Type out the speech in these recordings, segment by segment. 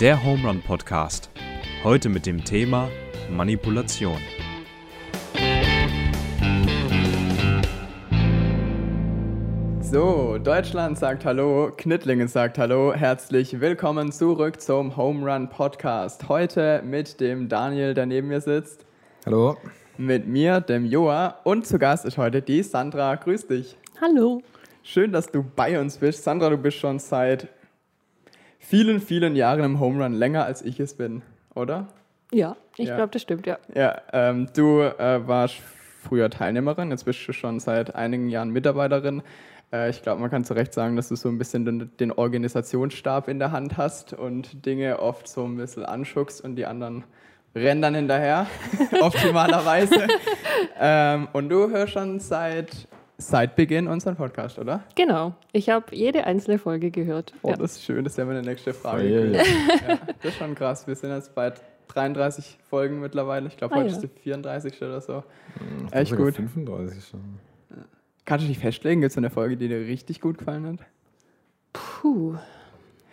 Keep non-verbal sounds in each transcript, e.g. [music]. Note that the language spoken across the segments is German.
Der Home Run Podcast. Heute mit dem Thema Manipulation. So, Deutschland sagt Hallo, Knittlingen sagt Hallo. Herzlich willkommen zurück zum Home Run Podcast. Heute mit dem Daniel, der neben mir sitzt, Hallo. mit mir, dem Joa und zu Gast ist heute die Sandra. Grüß dich. Hallo. Schön, dass du bei uns bist. Sandra, du bist schon seit vielen, vielen Jahren im Home Run, länger als ich es bin, oder? Ja, ich Ja. glaube, das stimmt, ja. Ja, ähm, du äh, warst früher Teilnehmerin, jetzt bist du schon seit einigen Jahren Mitarbeiterin. Äh, ich glaube, man kann zu Recht sagen, dass du so ein bisschen den, den Organisationsstab in der Hand hast und Dinge oft so ein bisschen anschuckst und die anderen rennen dann hinterher, [laughs] optimalerweise. [laughs] ähm, und du hörst schon seit, seit Beginn unseren Podcast, oder? Genau. Ich habe jede einzelne Folge gehört. Oh, ja. das ist schön, das wäre meine nächste Frage. Oh, ja, ja. Ja, das ist schon krass. Wir sind jetzt bei 33 Folgen mittlerweile. Ich glaube, Ah, heute ja. ist die 34. oder so. Ich Echt gut. 35 schon. Kannst du dich festlegen? Gibt es eine Folge, die dir richtig gut gefallen hat? Puh.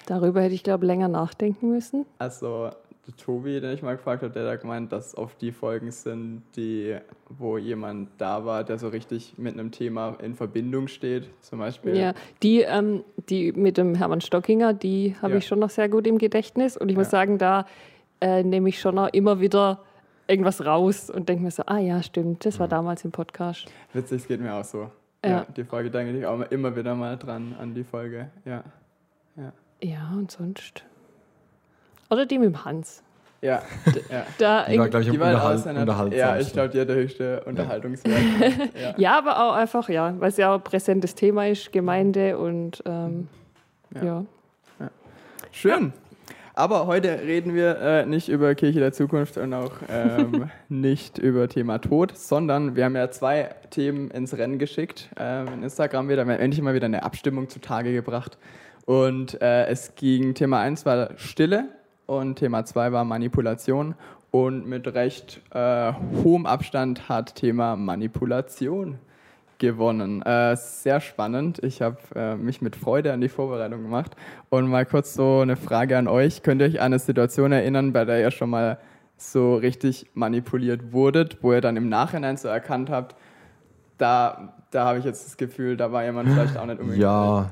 Darüber hätte ich, glaube länger nachdenken müssen. Also, der Tobi, den ich mal gefragt habe, der hat gemeint, dass oft die Folgen sind, die, wo jemand da war, der so richtig mit einem Thema in Verbindung steht. Zum Beispiel. Ja, die, ähm, die mit dem Hermann Stockinger, die habe Ja. ich schon noch sehr gut im Gedächtnis. Und ich muss Ja. sagen, da äh, nehme ich schon noch immer wieder irgendwas raus und denke mir so, ah ja, stimmt, das war damals im Podcast. Witzig, es geht mir auch so. Ja. Ja. die Folge denke ich auch immer wieder mal dran, an die Folge. Ja. Ja, und sonst. Oder die mit dem Hans. Ja. ja. Da Die war, glaube ich, am halt Unterhalt, unterhaltsamsten. ja, ich glaube, die hat der höchste Unterhaltungswert. [laughs] ja. Ja, aber auch einfach, ja, weil es ja auch ein präsentes Thema ist, Gemeinde und ähm, Ja. ja. Schön. Aber heute reden wir äh, nicht über Kirche der Zukunft und auch ähm, [laughs] nicht über Thema Tod, sondern wir haben ja zwei Themen ins Rennen geschickt. Ähm, in Instagram wieder, wir haben endlich mal wieder eine Abstimmung zutage gebracht. Und äh, es ging, Thema 1 war Stille und Thema 2 war Manipulation. Und mit recht äh, hohem Abstand hat Thema Manipulation gewonnen. Äh, sehr spannend. Ich habe äh, mich mit Freude an die Vorbereitung gemacht. Und mal kurz so eine Frage an euch. Könnt ihr euch an eine Situation erinnern, bei der ihr schon mal so richtig manipuliert wurdet, wo ihr dann im Nachhinein so erkannt habt, da, da habe ich jetzt das Gefühl, da war jemand vielleicht auch nicht unbedingt. Ja.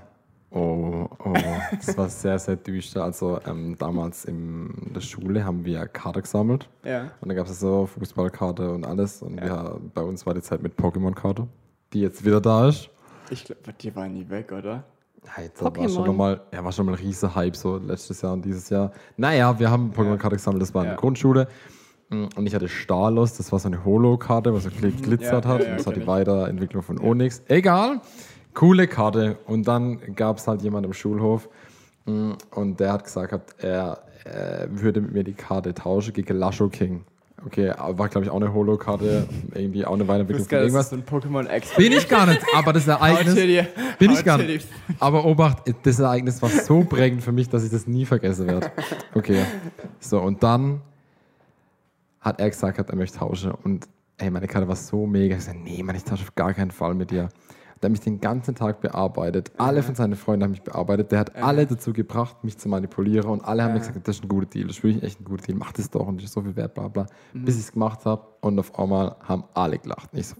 Oh, oh, das war sehr, sehr düster. Also ähm, damals in der Schule haben wir Karte gesammelt. Ja. Und dann gab es so Fußballkarte und alles. Und Ja. wir, bei uns war die Zeit mit Pokémon-Karte, die jetzt wieder da ist. Ich glaube, die war nie weg, oder? Hey, da war schon nochmal, ja, war schon mal ein riesiger Hype so letztes Jahr und dieses Jahr. Naja, wir haben Pokémon-Karte gesammelt, das war in Ja. der Grundschule. Mm, Und ich hatte Stalos, das war so eine Holo-Karte, was so gl- glitzert Ja, ja, hat. ja, das war die. Weiterentwicklung von Onyx. Egal, coole Karte. Und dann gab es halt jemand im Schulhof mm, und der hat gesagt, er äh, würde mit mir die Karte tauschen gegen Lasho King. Okay, war glaube ich auch eine Holo-Karte, irgendwie auch eine Weiterentwicklung von geil, das ist irgendwas. ein Pokémon-Expert. Bin ich gar nicht, aber das Ereignis. Bin ich gar nicht. [laughs] Aber Obacht, das Ereignis war so prägend für mich, dass ich das nie vergessen werde. Okay. So, und dann hat er gesagt, er möchte tauschen. Und ey, meine Karte war so mega. Ich sagte, nee, Mann, ich tausche auf gar keinen Fall mit dir. Der hat mich den ganzen Tag bearbeitet. Alle von seinen Freunden haben mich bearbeitet. Der hat alle dazu gebracht, mich zu manipulieren. Und alle haben mir gesagt, das ist ein guter Deal, das ist wirklich echt ein guter Deal. Mach das doch und das ist so viel wert, bla bla. Bis ich es gemacht habe und auf einmal haben alle gelacht. Ich so,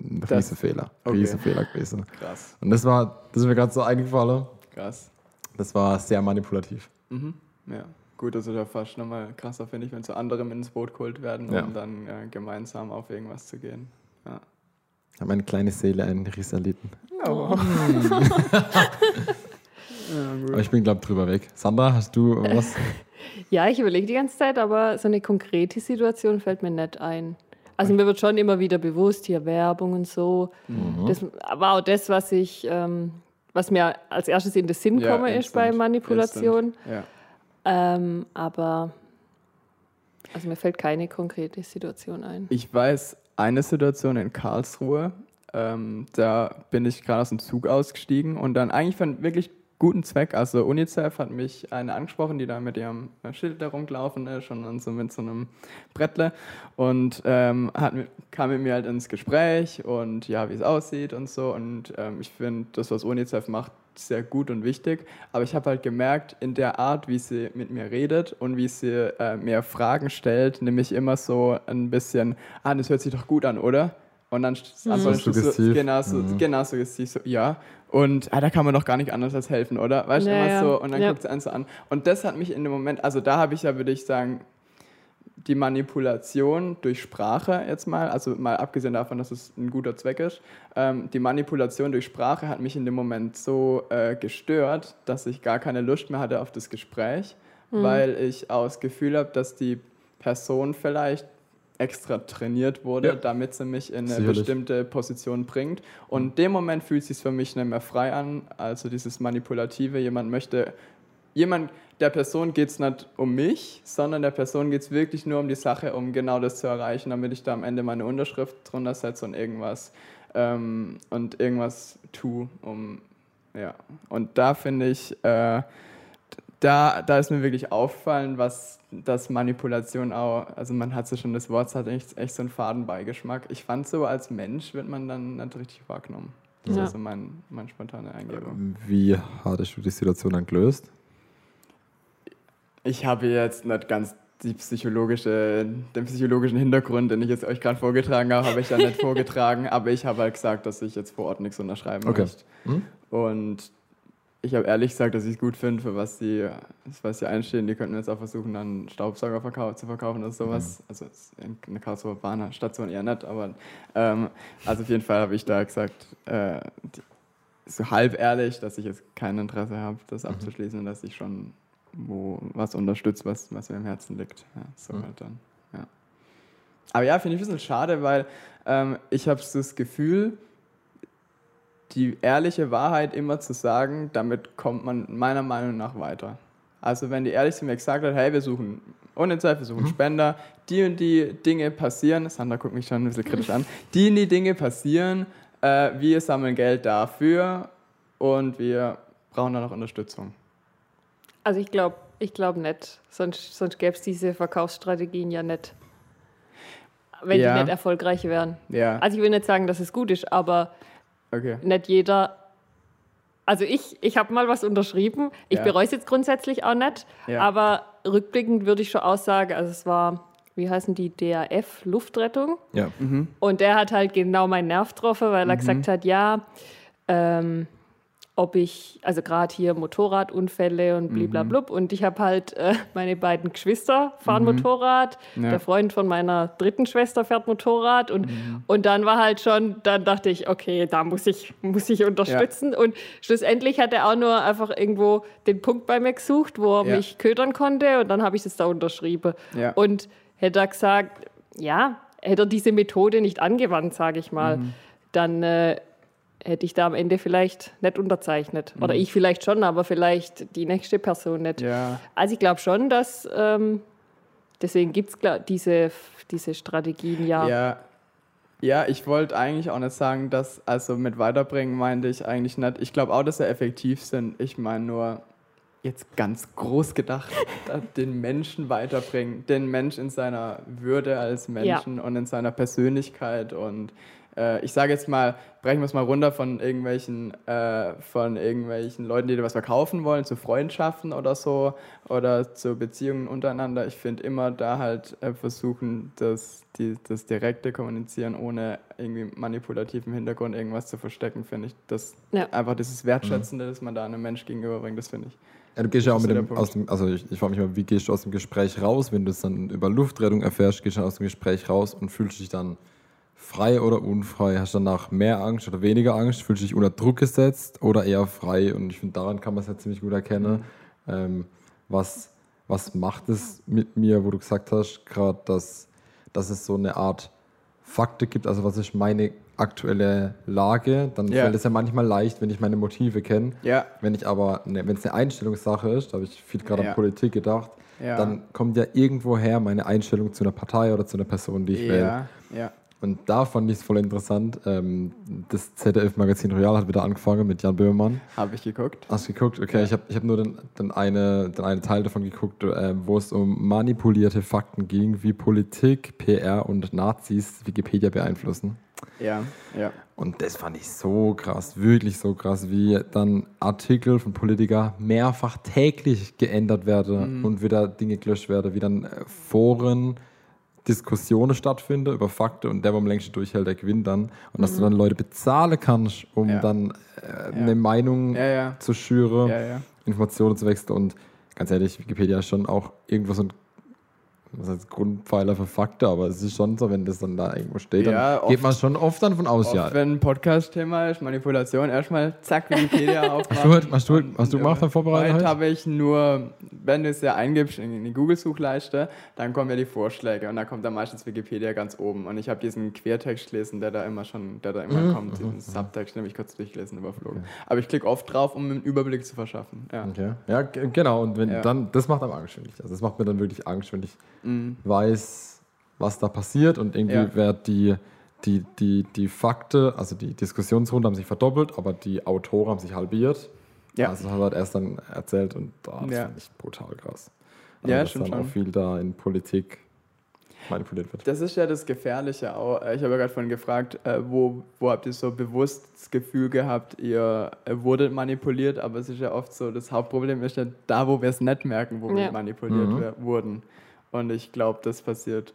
ein Das- riesen Fehler. okay. Riesen Fehler gewesen. Krass, Und das war, das ist mir gerade so eingefallen. krass. Das war sehr manipulativ. Mhm. Ja, gut, also da fast nochmal krasser, finde ich, wenn so andere mit ins Boot geholt werden, um Ja. dann äh, gemeinsam auf irgendwas zu gehen. Ja. Ich habe meine kleine Seele einen Riss erlitten. Oh. [laughs] Aber ich bin, glaube ich, drüber weg. Sandra, hast du was? [laughs] Ja, ich überlege die ganze Zeit, aber so eine konkrete Situation fällt mir nicht ein. Also mir wird schon immer wieder bewusst, hier Werbung und so. Mhm. Das war auch das, was ich, ähm, was mir als erstes in den Sinn Ja, komme, ist bei Manipulation. Ja. Ähm, aber also mir fällt keine konkrete Situation ein. Ich weiß eine Situation in Karlsruhe, ähm, da bin ich gerade aus dem Zug ausgestiegen und dann eigentlich von wirklich guten Zweck. Also UNICEF hat mich eine angesprochen, die da mit ihrem Schild da rumgelaufen ist und so mit so einem Brettle und ähm, hat, kam mit mir halt ins Gespräch und ja, wie es aussieht und so. Und ähm, ich finde das, was UNICEF macht, sehr gut und wichtig. Aber ich habe halt gemerkt, in der Art, wie sie mit mir redet und wie sie äh, mir Fragen stellt, nämlich immer so ein bisschen, ah, das hört sich doch gut an, oder? Und dann mhm. antwortest du so, genau so, mhm. genau so, so, ja. Und ah, da kann man doch gar nicht anders als helfen, oder? Weißt du, ja, immer ja. so, und dann ja. guckt sie einen so an. Und das hat mich in dem Moment, also da habe ich ja, würde ich sagen, die Manipulation durch Sprache jetzt mal, also mal abgesehen davon, dass es ein guter Zweck ist, ähm, die Manipulation durch Sprache hat mich in dem Moment so äh, gestört, dass ich gar keine Lust mehr hatte auf das Gespräch, mhm. weil ich auch das Gefühl habe, dass die Person vielleicht extra trainiert wurde, ja. damit sie mich in eine Sicherlich. bestimmte Position bringt. Und in dem Moment fühlt es sich für mich nicht mehr frei an. Also dieses Manipulative, jemand möchte, jemand, der Person geht es nicht um mich, sondern der Person geht es wirklich nur um die Sache, um genau das zu erreichen, damit ich da am Ende meine Unterschrift drunter setze und irgendwas ähm, und irgendwas tue, um ja. Und da finde ich, äh, da, da ist mir wirklich auffallen, was das Manipulation auch, also man hat so schon das Wort, hat echt, echt so einen Fadenbeigeschmack. Ich fand so, als Mensch wird man dann nicht richtig wahrgenommen. Das ja. ist so mein, mein spontane Eingebung. Wie hattest du die Situation dann gelöst? Ich habe jetzt nicht ganz die psychologische, den psychologischen Hintergrund, den ich jetzt euch gerade vorgetragen habe, habe ich ja nicht [laughs] vorgetragen, aber ich habe halt gesagt, dass ich jetzt vor Ort nichts unterschreiben okay. möchte. Hm? Und ich habe ehrlich gesagt, dass ich es gut finde, für was sie, was sie einstehen. Die könnten jetzt auch versuchen, dann Staubsauger verkau zu verkaufen oder sowas. Mhm. Also eine Karlsruher Bahnstation eher nicht, aber ähm, also auf jeden Fall habe ich da gesagt, äh, die, so halb ehrlich, dass ich jetzt kein Interesse habe, das mhm. abzuschließen und dass ich schon wo was unterstützt, was, was mir im Herzen liegt. Ja, so mhm. halt dann. Ja. Aber ja, finde ich ein bisschen schade, weil ähm, ich habe das Gefühl, die ehrliche Wahrheit immer zu sagen, damit kommt man meiner Meinung nach weiter. Also wenn die ehrlich zu mir gesagt hat, hey, wir suchen UNICEF, wir suchen mhm. Spender, die und die Dinge passieren, Sandra guckt mich schon ein bisschen kritisch an, [laughs] die und die Dinge passieren, äh, wir sammeln Geld dafür und wir brauchen da noch Unterstützung. Also ich glaube ich glaub nicht, sonst, sonst gäbe es diese Verkaufsstrategien ja nicht, wenn ja. die nicht erfolgreich wären. Ja. Also ich will nicht sagen, dass es gut ist, aber Okay. Nicht jeder. Also ich, ich habe mal was unterschrieben. Ich ja. bereue es jetzt grundsätzlich auch nicht. Ja. Aber rückblickend würde ich schon aussagen, also es war, wie heißen die, DAF Luftrettung. Ja. Mhm. Und der hat halt genau meinen Nerv getroffen, weil er mhm. gesagt hat, ja, ähm, ob ich, also gerade hier Motorradunfälle und bliblablub. Mhm. Und ich habe halt äh, meine beiden Geschwister fahren mhm. Motorrad, ja. der Freund von meiner dritten Schwester fährt Motorrad und, mhm. und dann war halt schon, dann dachte ich, okay, da muss ich, muss ich unterstützen. Ja. Und schlussendlich hat er auch nur einfach irgendwo den Punkt bei mir gesucht, wo er ja. mich ködern konnte und dann habe ich das da unterschrieben. Und hätte er gesagt, ja, hätte er diese Methode nicht angewandt, sage ich mal, mhm. dann äh, hätte ich da am Ende vielleicht nicht unterzeichnet. Oder mhm. ich vielleicht schon, aber vielleicht die nächste Person nicht. Ja. Also ich glaube schon, dass ähm, deswegen gibt es diese, diese Strategien ja. Ja, ja ich wollte eigentlich auch nicht sagen, dass, also mit weiterbringen meinte ich eigentlich nicht. Ich glaube auch, dass sie effektiv sind. Ich meine nur, jetzt ganz groß gedacht, [laughs] den Menschen weiterbringen, den Mensch in seiner Würde als Menschen ja. und in seiner Persönlichkeit und äh, ich sage jetzt mal, brechen wir es mal runter von irgendwelchen, äh, von irgendwelchen Leuten, die dir was verkaufen wollen, zu Freundschaften oder so oder zu Beziehungen untereinander. Ich finde immer da halt äh, versuchen, das, die, das direkte Kommunizieren ohne irgendwie manipulativen Hintergrund irgendwas zu verstecken, finde ich. Das ja. einfach dieses Wertschätzende, mhm. das man da einem Mensch gegenüberbringt, das finde ich. Ja, du gehst ja auch mit dem, aus dem, also ich, ich frage mich mal, wie gehst du aus dem Gespräch raus, wenn du es dann über Luftrettung erfährst, gehst du aus dem Gespräch raus und fühlst dich dann frei oder unfrei? Hast du danach mehr Angst oder weniger Angst? Fühlst du dich unter Druck gesetzt oder eher frei? Und ich finde, daran kann man es ja ziemlich gut erkennen. Mhm. Ähm, was, was macht es mit mir, wo du gesagt hast, gerade, dass, dass es so eine Art Fakte gibt? Also, was ist meine aktuelle Lage? Dann ja. fällt es ja manchmal leicht, wenn ich meine Motive kenne. Ja. Wenn ich aber, ne, wenn es eine Einstellungssache ist, da habe ich viel gerade ja. an Politik gedacht, dann kommt ja irgendwoher meine Einstellung zu einer Partei oder zu einer Person, die ich wähle. Und da fand ich es voll interessant. Ähm, das ZDF-Magazin Royal hat wieder angefangen mit Jan Böhmermann. Habe ich geguckt. Hast du geguckt? Okay, ja. ich habe ich hab nur den, den, eine, den einen Teil davon geguckt, äh, wo es um manipulierte Fakten ging, wie Politik, PR und Nazis Wikipedia beeinflussen. Ja, ja. Und das fand ich so krass, wirklich so krass, wie dann Artikel von Politikern mehrfach täglich geändert werden mhm. und wieder Dinge gelöscht werden, wie dann äh, Foren Diskussionen stattfinden über Fakten und der, der am längsten durchhält, der gewinnt dann. Und dass du dann Leute bezahlen kannst, um ja. dann äh, eine Meinung ja, zu schüren, Informationen zu wechseln. Und ganz ehrlich, Wikipedia ist schon auch irgendwo so ein was heißt Grundpfeiler für Fakten, aber es ist schon so, wenn das dann da irgendwo steht, ja, dann geht man schon oft dann von aus, ja. Wenn ein Podcast-Thema ist, Manipulation, erstmal zack, Wikipedia [laughs] aufmachen. hast du, hast du, hast du gemacht, dann vorbereitet? Heute habe ich nur, wenn du es ja eingibst in die Google-Suchleiste, dann kommen ja die Vorschläge und da kommt dann meistens Wikipedia ganz oben. Und ich habe diesen Quertext gelesen, der da immer schon, der da immer kommt, diesen mhm. Subtext, den habe ich kurz durchgelesen, überflogen. Okay. Aber ich klicke oft drauf, um einen Überblick zu verschaffen. Ja, okay. ja genau. Und wenn ja. dann, das macht am Angst, Also das macht mir dann wirklich Angst, wenn ich mhm. weiß, was da passiert und irgendwie ja. wird die, die, die, die Fakten, also die Diskussionsrunde haben sich verdoppelt, aber die Autoren haben sich halbiert. Ja. Also hat er erst dann erzählt und oh, das ja. fand ich brutal krass. Also ja, dass dann schon. auch viel da in Politik manipuliert wird. Das ist ja das Gefährliche auch. Ich habe ja gerade vorhin gefragt, äh, wo, wo habt ihr so bewusst das Gefühl gehabt, ihr wurdet manipuliert, aber es ist ja oft so, das Hauptproblem ist ja da, wo wir es nicht merken, wo ja. wir manipuliert mhm. wurden. Und ich glaube, das passiert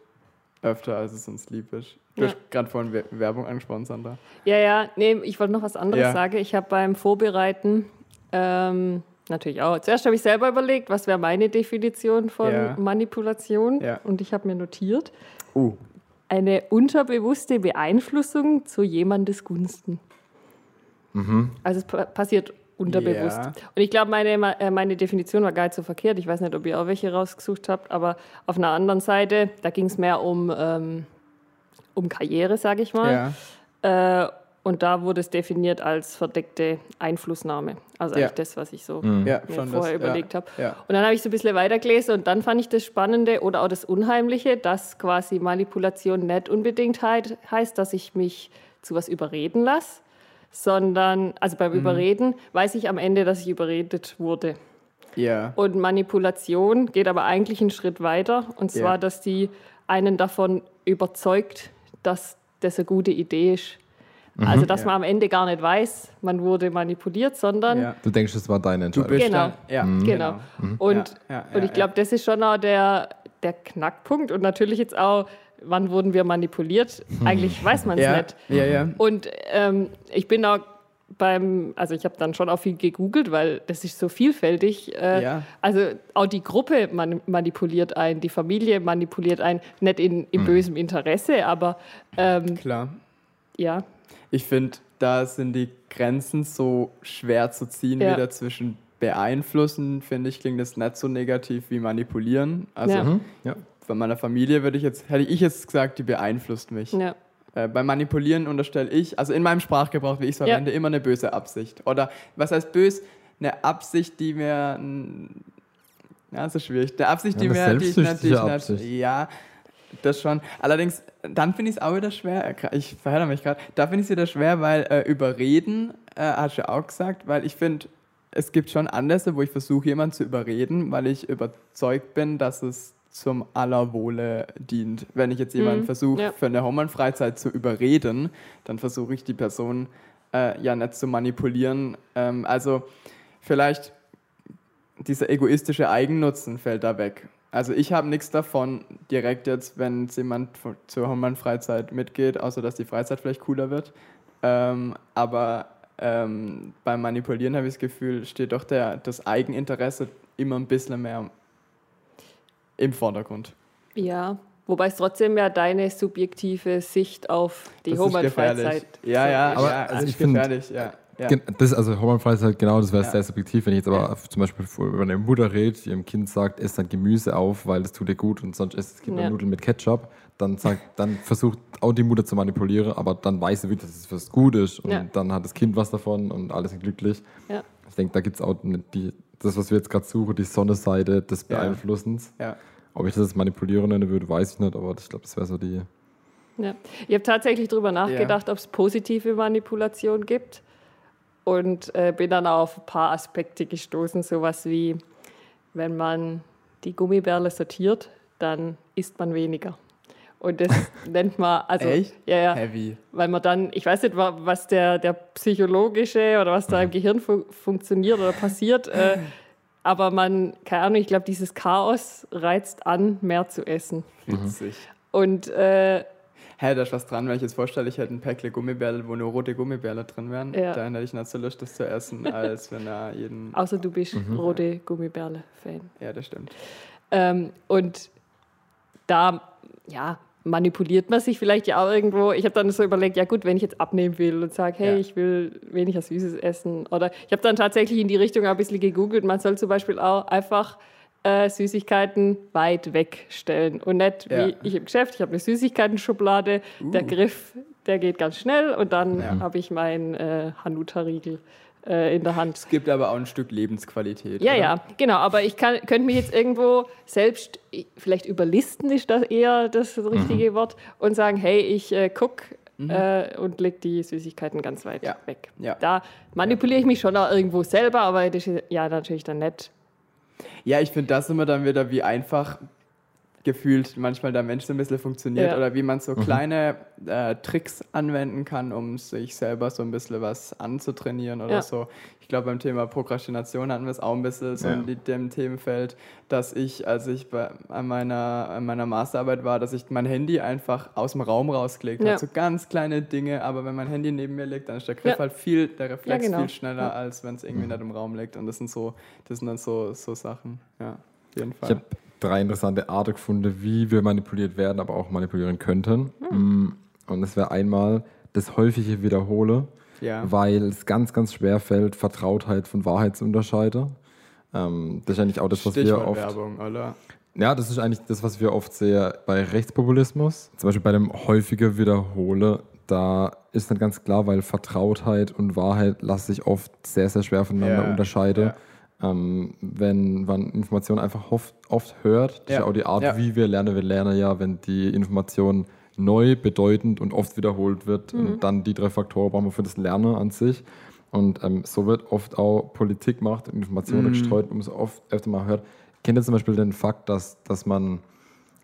öfter, als es uns lieb ist. Du ja. hast gerade vorhin Werbung angesprochen, Sandra. Ja, ja, nee, ich wollte noch was anderes ja. sagen. Ich habe beim Vorbereiten ähm, natürlich auch, zuerst habe ich selber überlegt, was wäre meine Definition von ja. Manipulation. Ja. Und ich habe mir notiert, uh. eine unterbewusste Beeinflussung zu jemandes Gunsten. Mhm. Also es passiert unterbewusst. Yeah. Und ich glaube, meine, äh, meine Definition war gar nicht so verkehrt. Ich weiß nicht, ob ihr auch welche rausgesucht habt, aber auf einer anderen Seite, da ging es mehr um, ähm, um Karriere, sage ich mal. Yeah. Äh, und da wurde es definiert als verdeckte Einflussnahme. Also ja. eigentlich das, was ich so mhm. ja, mir vorher das, überlegt ja, habe. Ja. Und dann habe ich so ein bisschen weitergelesen und dann fand ich das Spannende oder auch das Unheimliche, dass quasi Manipulation nicht unbedingt heißt, dass ich mich zu was überreden lasse, sondern, also beim mhm. Überreden weiß ich am Ende, dass ich überredet wurde. Ja. Und Manipulation geht aber eigentlich einen Schritt weiter. Und zwar, ja. dass die einen davon überzeugt, dass das eine gute Idee ist. Mhm. Also, dass ja. man am Ende gar nicht weiß, man wurde manipuliert, sondern. Ja. Du denkst, es war deine Entscheidung. genau. Ja. Mhm. genau. Mhm. Und, und ich glaube, das ist schon auch der, der Knackpunkt. Und natürlich jetzt auch wann wurden wir manipuliert? Eigentlich weiß man es ja, nicht. Ja, ja. Und ähm, ich bin auch beim, also ich habe dann schon auch viel gegoogelt, weil das ist so vielfältig. Äh, ja. Also auch die Gruppe man, manipuliert ein, die Familie manipuliert ein, nicht in, in hm. bösem Interesse, aber ähm, klar. Ja. Ich finde, da sind die Grenzen so schwer zu ziehen ja. wieder zwischen beeinflussen, finde ich, klingt das nicht so negativ wie manipulieren. Also ja. Mhm. ja von meiner Familie würde ich jetzt, hätte ich jetzt gesagt, die beeinflusst mich. Ja. Äh, beim Manipulieren unterstelle ich, also in meinem Sprachgebrauch, wie ich es verwende, ja. immer eine böse Absicht. Oder was heißt bös? Eine Absicht, die mir. Ja, das ist schwierig. Eine Absicht, die ja, mir. Die ich natürlich Absicht. Ja, das schon. Allerdings, dann finde ich es auch wieder schwer. Ich verhedder mich gerade. Da finde ich es wieder schwer, weil äh, überreden, äh, hast du ja auch gesagt, weil ich finde, es gibt schon Anlässe, wo ich versuche, jemanden zu überreden, weil ich überzeugt bin, dass es zum Allerwohle dient. Wenn ich jetzt jemanden mhm. versuche, ja. für eine Hormonfreizeit zu überreden, dann versuche ich die Person äh, ja nicht zu manipulieren. Ähm, also vielleicht dieser egoistische Eigennutzen fällt da weg. Also ich habe nichts davon direkt jetzt, wenn jemand zur Hormonfreizeit mitgeht, außer dass die Freizeit vielleicht cooler wird. Ähm, aber ähm, beim Manipulieren habe ich das Gefühl, steht doch der, das Eigeninteresse immer ein bisschen mehr im Vordergrund. Ja, wobei es trotzdem ja deine subjektive Sicht auf die Homeland-Freizeit Ja, ja, aber ja, also ich finde, ja. Ja. Das, also Hormonfreizeit, genau, das wäre ja. sehr subjektiv. Wenn ich jetzt aber ja. zum Beispiel über eine Mutter rede, die ihrem Kind sagt, ess dein Gemüse auf, weil das tut dir gut und sonst isst das Kind ja. Nudeln mit Ketchup, dann, sagt, dann versucht auch die Mutter zu manipulieren, aber dann weiß sie wieder, dass es was gut ist und dann hat das Kind was davon und alle sind glücklich. Ich denke, da gibt es auch die, das, was wir jetzt gerade suchen, die Sonnenseite des Beeinflussens. Ja. Ob ich das jetzt manipulieren nenne würde, weiß ich nicht, aber ich glaube, das wäre so die. Ja. Ich habe tatsächlich darüber nachgedacht, ja. ob es positive Manipulation gibt und äh, bin dann auf ein paar Aspekte gestoßen, sowas wie, wenn man die Gummibärle sortiert, dann isst man weniger. Und das [laughs] nennt man, also, Echt? ja, ja. Heavy. Weil man dann, ich weiß nicht, was der, der psychologische oder was da im [laughs] Gehirn fu funktioniert oder passiert, äh, aber man, keine Ahnung, ich glaube, dieses Chaos reizt an, mehr zu essen. Witzig. Und äh, Hä, da ist was dran, wenn ich jetzt vorstelle, ich hätte ein Päckle Gummibärle, wo nur rote Gummibärle drin wären. Ja. Dann hätte ich nicht so Lust, das zu essen, [laughs] als wenn da jeden. Außer du bist mhm. rote Gummibärle-Fan. Ja, das stimmt. Ähm, und da, ja, manipuliert man sich vielleicht ja auch irgendwo. Ich habe dann so überlegt, ja gut, wenn ich jetzt abnehmen will und sage, hey, ja. ich will weniger Süßes essen. Oder ich habe dann tatsächlich in die Richtung ein bisschen gegoogelt. Man soll zum Beispiel auch einfach äh, Süßigkeiten weit wegstellen. Und nicht ja. wie ich im Geschäft, ich habe eine Süßigkeiten-Schublade, uh. der Griff, der geht ganz schnell und dann ja. habe ich meinen äh, Hanuta-Riegel äh, in der Hand. Es gibt aber auch ein Stück Lebensqualität. Ja, oder? ja, genau. Aber ich kann, könnte mich jetzt irgendwo selbst, vielleicht überlisten ist das eher das richtige mhm. Wort, und sagen, hey, ich äh, gucke Mhm. Äh, und lege die Süßigkeiten ganz weit ja. weg. Ja. Da manipuliere ich mich schon auch irgendwo selber, aber das ist ja natürlich dann nett. Ja, ich finde das immer dann wieder, wie einfach gefühlt manchmal der Mensch so ein bisschen funktioniert ja. oder wie man so mhm. kleine äh, Tricks anwenden kann, um sich selber so ein bisschen was anzutrainieren oder ja. so. Ich glaube, beim Thema Prokrastination hatten wir es auch ein bisschen so ja. in dem Themenfeld, dass ich, als ich bei, an, meiner, an meiner Masterarbeit war, dass ich mein Handy einfach aus dem Raum rausgelegt habe. So ganz kleine Dinge, aber wenn mein Handy neben mir liegt, dann ist der Griff halt viel, der Reflex genau. viel schneller, als wenn es irgendwie nicht im Raum liegt. Und das sind so, das sind dann so, so Sachen. Ja, auf jeden Fall. Ich drei interessante Arten gefunden, wie wir manipuliert werden, aber auch manipulieren könnten. Mhm. Und das wäre einmal das häufige Wiederhole, ja. weil es ganz, ganz schwer fällt, Vertrautheit von Wahrheit zu unterscheiden. Ähm, das ist eigentlich auch das, was wir oft. Werbung, oder? Ja, das ist eigentlich das, was wir oft sehen bei Rechtspopulismus. Zum Beispiel bei dem häufigen Wiederhole, da ist dann ganz klar, weil Vertrautheit und Wahrheit lassen sich oft sehr, sehr schwer voneinander ja. unterscheiden. Ja. Ähm, wenn man Informationen einfach oft, oft hört, das ja. ist ja auch die Art, ja. wie wir lernen. Wir lernen ja, wenn die Information neu, bedeutend und oft wiederholt wird. Mhm. Und dann die drei Faktoren brauchen wir für das Lernen an sich. Und ähm, so wird oft auch Politik gemacht, Informationen mhm. gestreut, um es oft öfter mal hört. Kennt ihr zum Beispiel den Fakt, dass, dass man,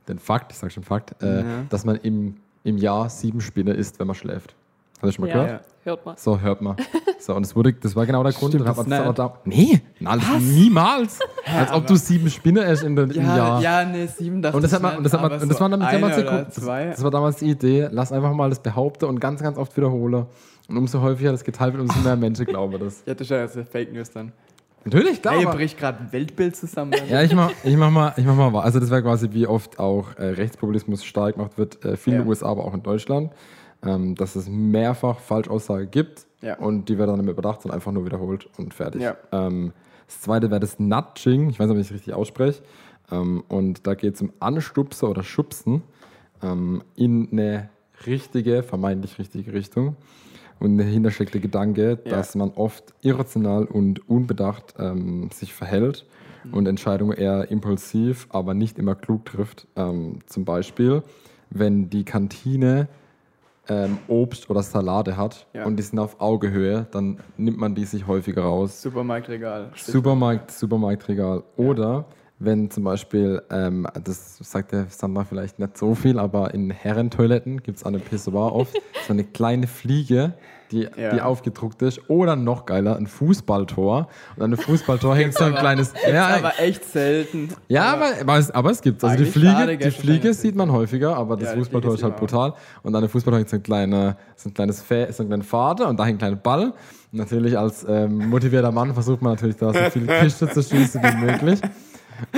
den Fakt, ich sage schon Fakt, äh, ja. dass man im, im Jahr sieben Spiele isst, wenn man schläft? Hast du schon mal ja, gehört? Ja. Hört man. So, hört man. So, und das, wurde, das war genau der Grund. Stimmt, das das da, nee, nein, niemals. Ja, [laughs] Als ob du sieben Spinnen erst in den, ja, im Jahr. Ja, nee, sieben das und das, hat man, und das, hat man, und das war damals, damals. Das, das war damals die Idee, lass einfach mal das behaupten und ganz, ganz oft wiederholen. Und umso häufiger das geteilt wird, umso mehr [laughs] Menschen glauben das. Ja, das ist ja jetzt Fake News dann. Natürlich, klar. Hey, ihr bricht gerade ein Weltbild zusammen. [laughs] ja, ich mach, ich mach mal, ich mach mal. Also das wäre quasi, wie oft auch äh, Rechtspopulismus stark gemacht wird, äh, viel ja. in den USA, aber auch in Deutschland ähm, dass es mehrfach Falschaussage gibt ja. und die wird dann mehr bedacht, sondern einfach nur wiederholt und fertig. Ja. Ähm, das zweite wäre das Nudging, ich weiß nicht, ob ich es richtig ausspreche. Ähm, und da geht es um Anstupsen oder Schubsen ähm, in eine richtige, vermeintlich richtige Richtung. Und dahinter steckt der Gedanke, ja. dass man oft irrational und unbedacht ähm, sich verhält mhm. und Entscheidungen eher impulsiv, aber nicht immer klug trifft. Ähm, zum Beispiel, wenn die Kantine ähm, Obst oder Salate hat ja. und die sind auf Augehöhe, dann nimmt man die sich häufiger raus. Supermarktregal. Supermarkt, Supermarktregal. Oder ja. wenn zum Beispiel, ähm, das sagt der Sandra vielleicht nicht so viel, aber in Herrentoiletten gibt es an dem Pissoir oft so eine kleine Fliege, die, ja. die aufgedruckt ist. Oder noch geiler, ein Fußballtor. Und an dem Fußballtor hängt so ein kleines. Ja, aber echt selten. Ja, aber, aber, es, aber es gibt Also die Fliege, die Fliege sieht man häufiger, aber das ja, Fußballtor ist halt brutal. Und an dem Fußballtor hängt so ein, kleiner, so ein kleines Fä so ein kleiner Vater und da hängt ein kleiner Ball. Und natürlich als ähm, motivierter Mann versucht man natürlich da so viele [laughs] Kiste zu schießen wie möglich.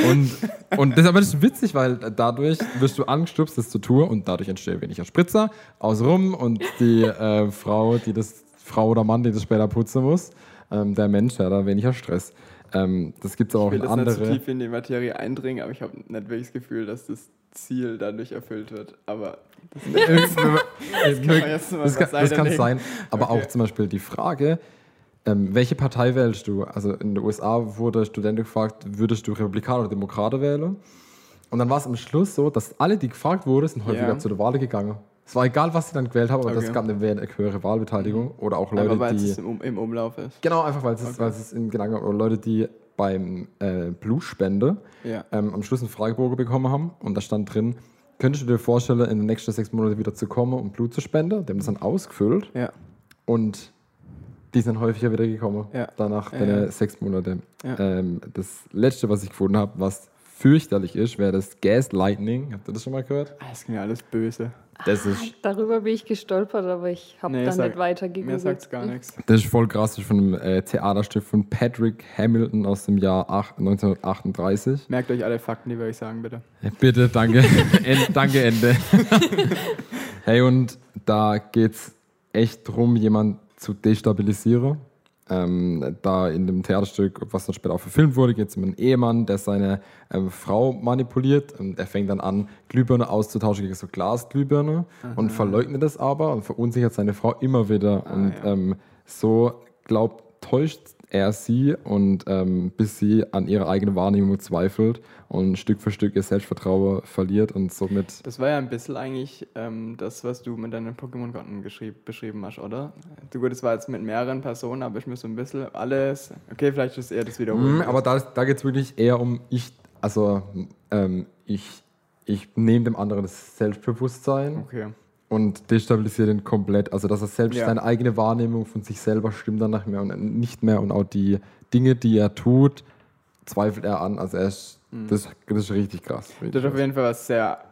Und, und das, aber das ist witzig, weil dadurch wirst du angestupst, das zu tun und dadurch entsteht weniger Spritzer außenrum und die äh, Frau, die das, Frau oder Mann, die das später putzen muss, ähm, der Mensch hat da weniger Stress. Ähm, das gibt es auch in andere. Ich will nicht zu tief in die Materie eindringen, aber ich habe nicht wirklich das Gefühl, dass das Ziel dadurch erfüllt wird. Aber das, [laughs] das, das, kann, das kann sein. Aber okay. auch zum Beispiel die Frage, ähm, welche Partei wählst du? Also in den USA wurde Studenten gefragt, würdest du Republikaner oder Demokraten wählen? Und dann war es am Schluss so, dass alle, die gefragt wurden, sind häufiger ja. zu der Wahl gegangen. Es war egal, was sie dann gewählt haben, aber okay. das gab eine höhere Wahlbeteiligung. Oder auch Leute, einfach, die. Es im, im Umlauf ist. Genau, einfach weil es, okay. weil es in Gedanken oder Leute, die beim äh, Blutspende ja. ähm, am Schluss einen Fragebogen bekommen haben und da stand drin, könntest du dir vorstellen, in den nächsten sechs Monaten wieder zu kommen und Blut zu spenden? Die haben das dann ausgefüllt. Ja. Und die sind häufiger wieder gekommen. Ja. Danach ja, ja. sechs Monate. Ähm, das letzte, was ich gefunden habe, was fürchterlich ist, wäre das Gas Lightning. Habt ihr das schon mal gehört? Ah, das klingt ja alles böse. Das ist Darüber bin ich gestolpert, aber ich habe nee, dann sag, nicht weiter gegoogelt. Mir sagt es gar nichts. Das ist voll krass. Das ist von einem äh, Theaterstück von Patrick Hamilton aus dem Jahr 8, 1938. Merkt euch alle Fakten, die wir euch sagen, bitte. Ja, bitte, danke. [laughs] End, danke, Ende. [laughs] hey, und da geht es echt darum, jemanden zu destabilisieren ähm, da in dem Theaterstück, was dann später auch verfilmt wurde, geht es um einen Ehemann, der seine ähm, Frau manipuliert und er fängt dann an, Glühbirne auszutauschen gegen so Glasglühbirne Aha. und verleugnet das aber und verunsichert seine Frau immer wieder. Ah, und ja. ähm, so glaubt, täuscht er sie und ähm, bis sie an ihrer eigenen Wahrnehmung zweifelt und Stück für Stück ihr Selbstvertrauen verliert und somit. Das war ja ein bisschen eigentlich ähm, das, was du mit deinen Pokémon-Karten beschrieben hast, oder? Du gut, das war jetzt mit mehreren Personen, aber ich muss so ein bisschen alles. Okay, vielleicht ist eher das wiederholen. Mm, aber da, da geht es wirklich eher um ich, also ähm, ich, ich nehme dem anderen das Selbstbewusstsein. Okay und destabilisiert ihn komplett. Also, dass er selbst ja. seine eigene Wahrnehmung von sich selber stimmt dann nicht mehr und auch die Dinge, die er tut, zweifelt er an. Also, er ist, mhm. das, das ist richtig krass. Das ist auf jeden Fall was sehr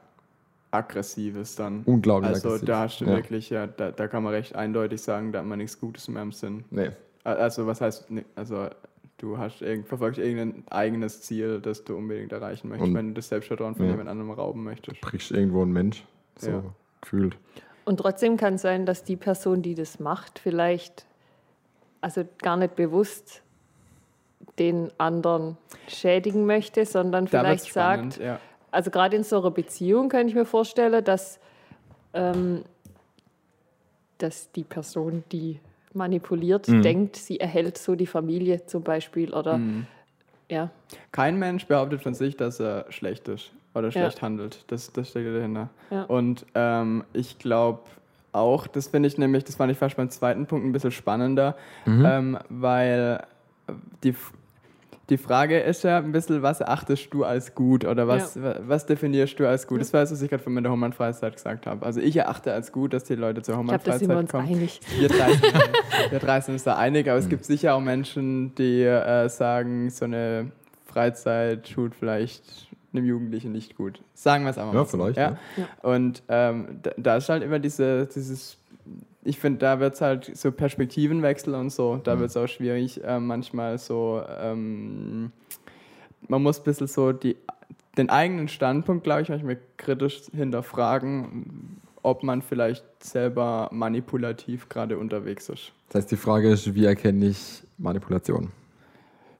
Aggressives dann. Unglaublich also, aggressiv. da hast du ja. wirklich, ja, da, da kann man recht eindeutig sagen, da hat man nichts Gutes mehr im Sinn. Nee. Also, was heißt, also du hast verfolgst irgendein eigenes Ziel, das du unbedingt erreichen möchtest, und wenn du das Selbstvertrauen von ja. jemand anderem rauben möchtest. Du brichst irgendwo einen Mensch. So. Ja gefühlt. Und trotzdem kann es sein, dass die Person, die das macht, vielleicht also gar nicht bewusst den anderen schädigen möchte, sondern vielleicht spannend, sagt, ja. also gerade in so einer Beziehung kann ich mir vorstellen, dass, ähm, dass die Person, die manipuliert, mhm. denkt, sie erhält so die Familie zum Beispiel oder mhm. ja. Kein Mensch behauptet von sich, dass er schlecht ist oder schlecht ja. handelt. Das, das steckt dahinter. Ja. Und ähm, ich glaube auch, das finde ich nämlich, das fand ich fast beim zweiten Punkt ein bisschen spannender, mhm. ähm, weil die, die Frage ist ja ein bisschen, was achtest du als gut oder was, ja. was definierst du als gut? Das war das, was ich gerade von der Hohmann-Freizeit gesagt habe. Also ich erachte als gut, dass die Leute zur Hohmann-Freizeit kommen. Einig. Wir drei, sind, [laughs] wir drei sind uns da einig, aber mhm. es gibt sicher auch Menschen, die äh, sagen, so eine Freizeit tut vielleicht einem Jugendlichen nicht gut. Sagen wir es einfach mal. Ja, vielleicht. Ja? ja. Und ähm, da, da, ist halt immer diese, dieses, ich finde, da wird es halt so Perspektivenwechsel und so, da mhm. wird es auch schwierig, äh, manchmal so, ähm, man muss ein bisschen so die, den eigenen Standpunkt, glaube ich, manchmal kritisch hinterfragen, ob man vielleicht selber manipulativ gerade unterwegs ist. Das heißt, die Frage ist, wie erkenne ich Manipulation?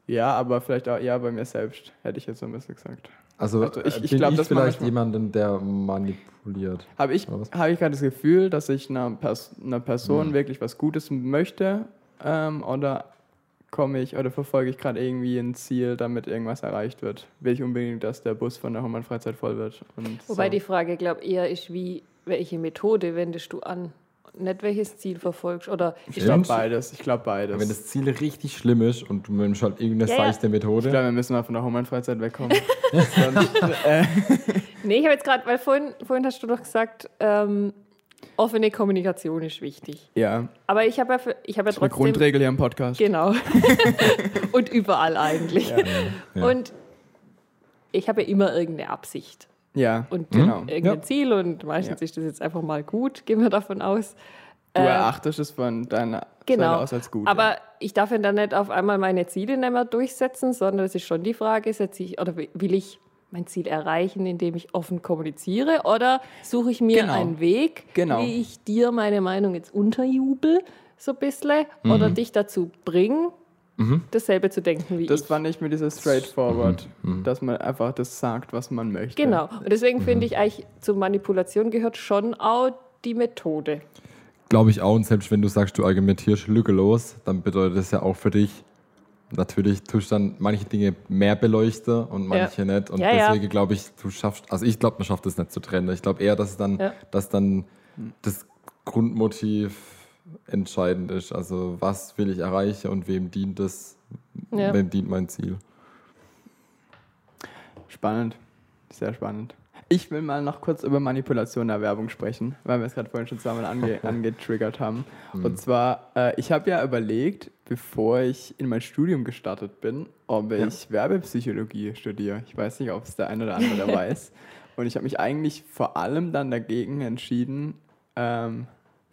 Ja, aber vielleicht auch eher bei mir selbst, hätte ich jetzt so ein bisschen gesagt. Also, also ich, ich glaube, das vielleicht jemanden, der manipuliert. Habe ich, hab ich gerade das Gefühl, dass ich einer, Pers einer Person mhm. wirklich was Gutes möchte ähm, oder komme ich oder verfolge ich gerade irgendwie ein Ziel, damit irgendwas erreicht wird? Will ich unbedingt, dass der Bus von der Hohmann Freizeit voll wird? Wobei so. die Frage, glaube ich, eher ist, wie, welche Methode wendest du an? Nicht welches Ziel verfolgst. Oder ich glaube beides. Ich glaube beides. wenn das Ziel richtig schlimm ist und du nimmst halt irgendeine ja, seichte Methode. Ich glaube, wir müssen mal von der Homeland-Freizeit wegkommen. [laughs] äh. [laughs] Nee, ich habe jetzt gerade, weil vorhin, vorhin hast du doch gesagt, ähm, offene Kommunikation ist wichtig. Ja. Aber ich habe ja, für, ich hab ja trotzdem... Eine Grundregel hier im Podcast. Genau. [laughs] und überall eigentlich. Ja. Ja. Und ich habe ja immer irgendeine Absicht. Ja, und genau. irgendein ja. Ziel und meistens ja. ist das jetzt einfach mal gut, gehen wir davon aus. Du äh, erachtest es von deiner genau. Seite aus als gut. Aber ja. ich darf ja dann nicht auf einmal meine Ziele nicht mehr durchsetzen, sondern es ist schon die Frage, setze ich oder will ich mein Ziel erreichen, indem ich offen kommuniziere oder suche ich mir genau. einen Weg, genau. wie ich dir meine Meinung jetzt unterjubel, so ein bisschen, mhm. oder dich dazu bringe, mhm. dasselbe zu denken wie das ich. Das fand ich mit dieser Straightforward, mhm. mhm. dass man einfach das sagt, was man möchte. Genau. Und deswegen finde mhm. ich eigentlich, zur Manipulation gehört schon auch die Methode. Glaube ich auch. Und selbst wenn du sagst, du argumentierst lückelos, dann bedeutet das ja auch für dich, natürlich tust du dann manche Dinge mehr beleuchten und manche ja. nicht. Und ja, deswegen ja. glaube ich, du schaffst, also ich glaube, man schafft es nicht zu trennen. Ich glaube eher, dass es dann, dass dann das Grundmotiv entscheidend ist. Also was will ich erreichen und wem dient das, ja. wem dient mein Ziel. Spannend, sehr spannend. Ich will mal noch kurz über Manipulation der Werbung sprechen, weil wir es gerade vorhin schon zweimal ange [laughs] angetriggert haben. Mhm. Und zwar, äh, ich habe ja überlegt, bevor ich in mein Studium gestartet bin, ob ich ja. Werbepsychologie studiere. Ich weiß nicht, ob es der eine oder andere [laughs] weiß. Und ich habe mich eigentlich vor allem dann dagegen entschieden, ähm,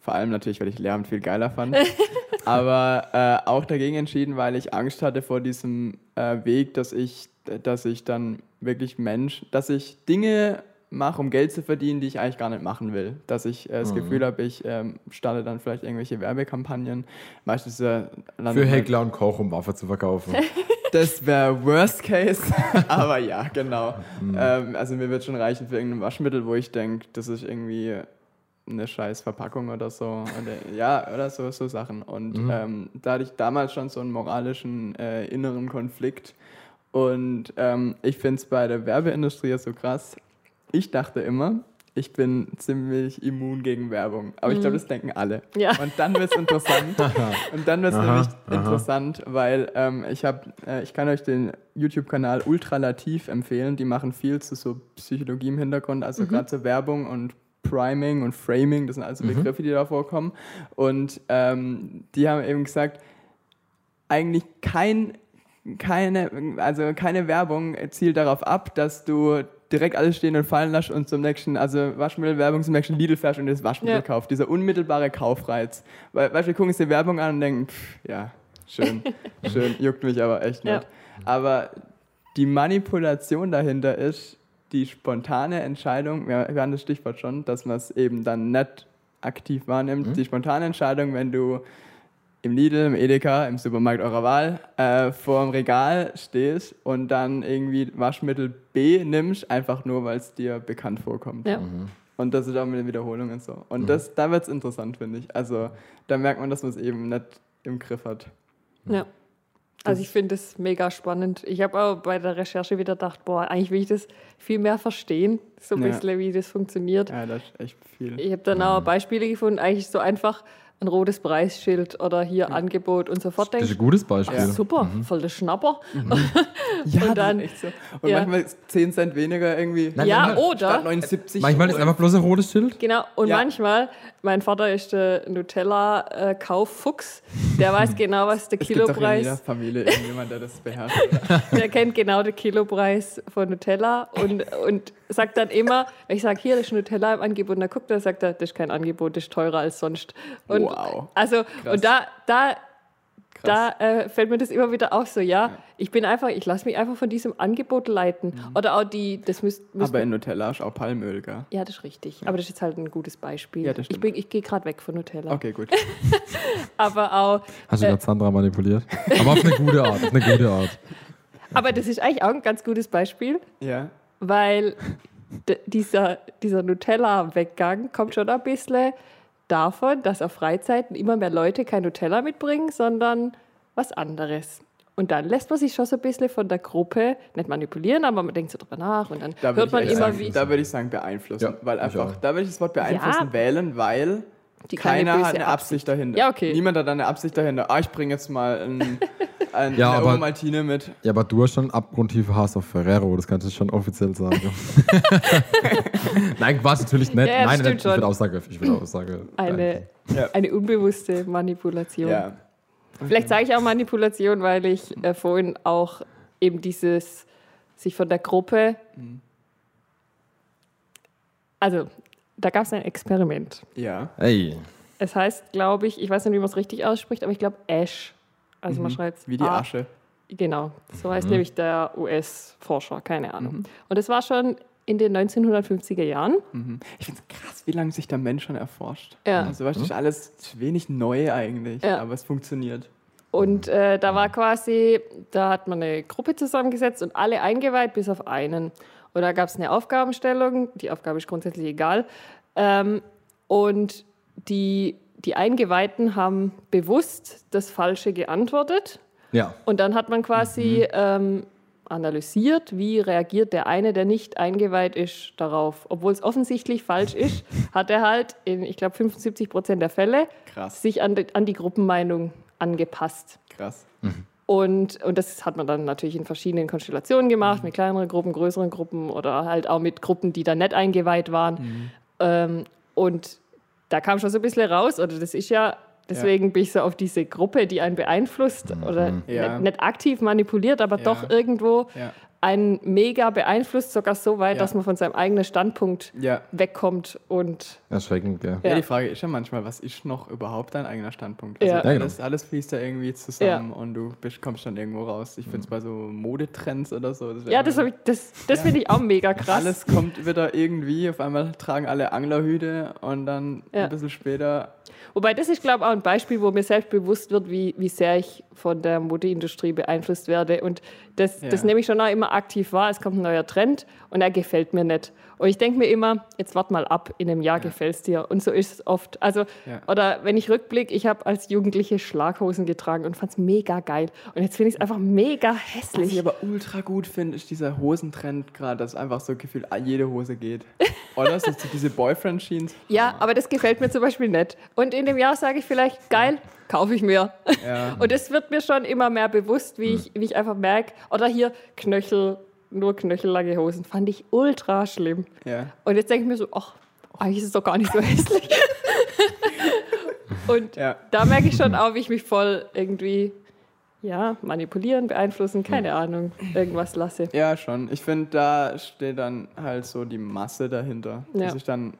vor allem natürlich, weil ich Lehramt viel geiler fand, [laughs] aber äh, auch dagegen entschieden, weil ich Angst hatte vor diesem äh, Weg, dass ich, dass ich dann wirklich Mensch, dass ich Dinge mache, um Geld zu verdienen, die ich eigentlich gar nicht machen will. Dass ich äh, das mhm. Gefühl habe, ich ähm, starte dann vielleicht irgendwelche Werbekampagnen. Meistens äh, Für Heckler und Koch, um Waffe zu verkaufen. [laughs] das wäre Worst Case, [laughs] aber ja, genau. Mhm. Ähm, also mir wird schon reichen für irgendein Waschmittel, wo ich denke, das ist irgendwie eine scheiß Verpackung oder so. Oder, ja, oder so, so Sachen. Und mhm. ähm, da hatte ich damals schon so einen moralischen äh, inneren Konflikt. Und ähm, ich finde es bei der Werbeindustrie ja so krass. Ich dachte immer, ich bin ziemlich immun gegen Werbung. Aber mhm. ich glaube, das denken alle. Ja. Und dann wird es interessant. [laughs] und dann wird es nämlich aha. interessant, weil ähm, ich habe, äh, ich kann euch den YouTube-Kanal Ultralativ empfehlen. Die machen viel zu so Psychologie im Hintergrund, also mhm. gerade zur Werbung und Priming und Framing, das sind also mhm. Begriffe, die da vorkommen. Und ähm, die haben eben gesagt, eigentlich kein, keine, also keine Werbung zielt darauf ab, dass du direkt alles stehen und fallen lässt und zum nächsten, also Waschmittelwerbung zum nächsten Lidl fährst und das Waschmittel ja. kauft. Dieser unmittelbare Kaufreiz. Weil, weißt, wir gucken uns die Werbung an und denken, pff, ja, schön, [laughs] schön, juckt mich aber echt nicht. Ja. Aber die Manipulation dahinter ist, die spontane Entscheidung, wir, haben das Stichwort schon, dass man es eben dann nicht aktiv wahrnimmt, mhm. die spontane Entscheidung, wenn du im Lidl, im Edeka, im Supermarkt eurer Wahl äh, vor dem Regal stehst und dann irgendwie Waschmittel B nimmst, einfach nur, weil es dir bekannt vorkommt. Ja. Mhm. Und das ist auch mit den Wiederholungen so. Und mhm. das, da wird es interessant, finde ich. Also da merkt man, dass man es eben nicht im Griff hat. Ja. Also ich finde es mega spannend. Ich habe auch bei der Recherche wieder gedacht, boah, eigentlich will ich das viel mehr verstehen, so ein ja. bisschen, wie das funktioniert. Ja, das ist echt viel. Ich habe dann auch Beispiele gefunden, eigentlich so einfach ein rotes Preisschild oder hier ja. Angebot und so fort. Das ist ein gutes Beispiel. Ja. Super, mhm. voll der Schnapper. Mhm. [laughs] ja, und dann, echt so. Und ja. manchmal 10 Cent weniger irgendwie. Nein, ja, manchmal, oder? Statt 79. Manchmal ist einfach bloß ein rotes Schild. Genau, und manchmal, mein Vater ist der Nutella-Kauffuchs, der weiß [laughs] genau, was der es Kilopreis... ist. in jeder Familie irgendjemand, der das beherrscht. [laughs] der kennt genau den Kilopreis von Nutella und, und sagt dann immer, ich sage, hier, das ist Nutella im Angebot, und dann guckt er, sagt er, das ist kein Angebot, das ist teurer als sonst. Und wow. Also, Krass. und da, da, da äh, fällt mir das immer wieder auf so, ja, ja. ich bin einfach, ich lasse mich einfach von diesem Angebot leiten. Mhm. Oder auch die, das müsst, müsst Aber in Nutella ist auch Palmöl, gell? Ja, das ist richtig. Ja. Aber das ist jetzt halt ein gutes Beispiel. Ja, das stimmt. Ich, ich gehe gerade weg von Nutella. Okay, gut. [laughs] Aber auch. Hast du äh, gerade Sandra manipuliert? Aber auf eine gute Art, auf eine gute Art. Aber das ist eigentlich auch ein ganz gutes Beispiel. Ja. Weil dieser, dieser Nutella-Weggang kommt schon ein bisschen davon, dass auf Freizeiten immer mehr Leute kein Nutella mitbringen, sondern was anderes. Und dann lässt man sich schon so ein bisschen von der Gruppe nicht manipulieren, aber man denkt so drüber nach und dann da hört man immer sagen, wie. Da würde ich sagen beeinflussen, ja, weil einfach, da würde ich das Wort beeinflussen ja. wählen, weil keiner hat eine Absicht, Absicht dahinter. Ja, okay. Niemand hat eine Absicht dahinter. Ah, ich bringe jetzt mal ein, [laughs] ein ja, aber, Maltine mit. Ja, aber du hast schon abgrundtiefe Hass auf Ferrero, das kannst du schon offiziell sagen. [laughs] [laughs] Nein, Quatsch, natürlich nicht. Ja, Nein, nicht. ich will Aussage. Ich will Aussage. Eine, ja. eine unbewusste Manipulation. Ja. Vielleicht sage ich auch Manipulation, weil ich äh, vorhin auch eben dieses sich von der Gruppe. Mhm. Also, da gab es ein Experiment. Ja. Hey. Es heißt, glaube ich, ich weiß nicht, wie man es richtig ausspricht, aber ich glaube Ash. Also mhm. man schreibt Wie die Asche. Genau, so heißt mhm. nämlich der US-Forscher, keine Ahnung. Mhm. Und es war schon in den 1950er Jahren. Mhm. Ich finde es krass, wie lange sich der Mensch schon erforscht. Ja. Also weißt mhm. alles wenig neu eigentlich, ja. aber es funktioniert. Und äh, da war quasi, da hat man eine Gruppe zusammengesetzt und alle eingeweiht, bis auf einen. Und da gab es eine Aufgabenstellung, die Aufgabe ist grundsätzlich egal. Ähm, und die, die Eingeweihten haben bewusst das Falsche geantwortet. Ja. Und dann hat man quasi mhm. ähm, analysiert, wie reagiert der eine, der nicht eingeweiht ist, darauf. Obwohl es offensichtlich falsch [laughs] ist, hat er halt in, ich glaube, 75 Prozent der Fälle Krass. sich an die, an die Gruppenmeinung angepasst. Krass. Mhm. Und, und das hat man dann natürlich in verschiedenen Konstellationen gemacht, mhm. mit kleineren Gruppen, größeren Gruppen oder halt auch mit Gruppen, die da nicht eingeweiht waren. Mhm. Ähm, und da kam schon so ein bisschen raus, oder das ist ja, deswegen ja. bin ich so auf diese Gruppe, die einen beeinflusst mhm. oder ja. nicht, nicht, aktiv manipuliert, aber ja. doch irgendwo einen mega beeinflusst, sogar so weit, ja. dass man von seinem eigenen Standpunkt ja. wegkommt und. Erschreckend, ja. ja. die Frage ist ja manchmal, was ist noch überhaupt dein eigener Standpunkt? Also alles, alles fließt da irgendwie zusammen und du bist, kommst dann irgendwo raus. Ich finde es bei so Modetrends oder so. Das ja, das, ich, das, das finde ich auch mega krass. Alles kommt wieder irgendwie, auf einmal tragen alle Anglerhüte und dann ein bisschen später Wobei das ist, glaube ich, auch ein Beispiel, wo mir selbst bewusst wird, wie, wie sehr ich von der Modeindustrie beeinflusst werde. Und das, ja. das nehme ich schon auch immer aktiv wahr. Es kommt ein neuer Trend und er gefällt mir nicht. Und ich denke mir immer, jetzt wart mal ab, in einem Jahr ja. gefällt es dir. Und so ist es oft. Also, ja. oder wenn ich rückblicke, ich habe als Jugendliche Schlaghosen getragen und fand es mega geil. Und jetzt finde ich es einfach mega hässlich. Was ich aber ultra gut finde, ist dieser Hosentrend gerade, dass einfach so gefühlt jede Hose geht. [laughs] Oder? so diese Boyfriend-Jeans. Ja, aber das gefällt mir zum Beispiel nicht. Und in dem Jahr sage ich vielleicht, geil, kaufe ich mir. Ja. [laughs] Und es wird mir schon immer mehr bewusst, wie, hm. ich, wie ich einfach merke, oder hier Knöchel, nur knöchellange Hosen, fand ich ultra schlimm. Ja. Und jetzt denke ich mir so, ach, eigentlich ist es doch gar nicht so [laughs] hässlich. Und ja. da merke ich schon auch, wie ich mich voll irgendwie ja, manipulieren, beeinflussen, keine ja. Ahnung, irgendwas lasse. Ja, schon. Ich finde, da steht dann halt so die Masse dahinter. Ja. Dass ich dann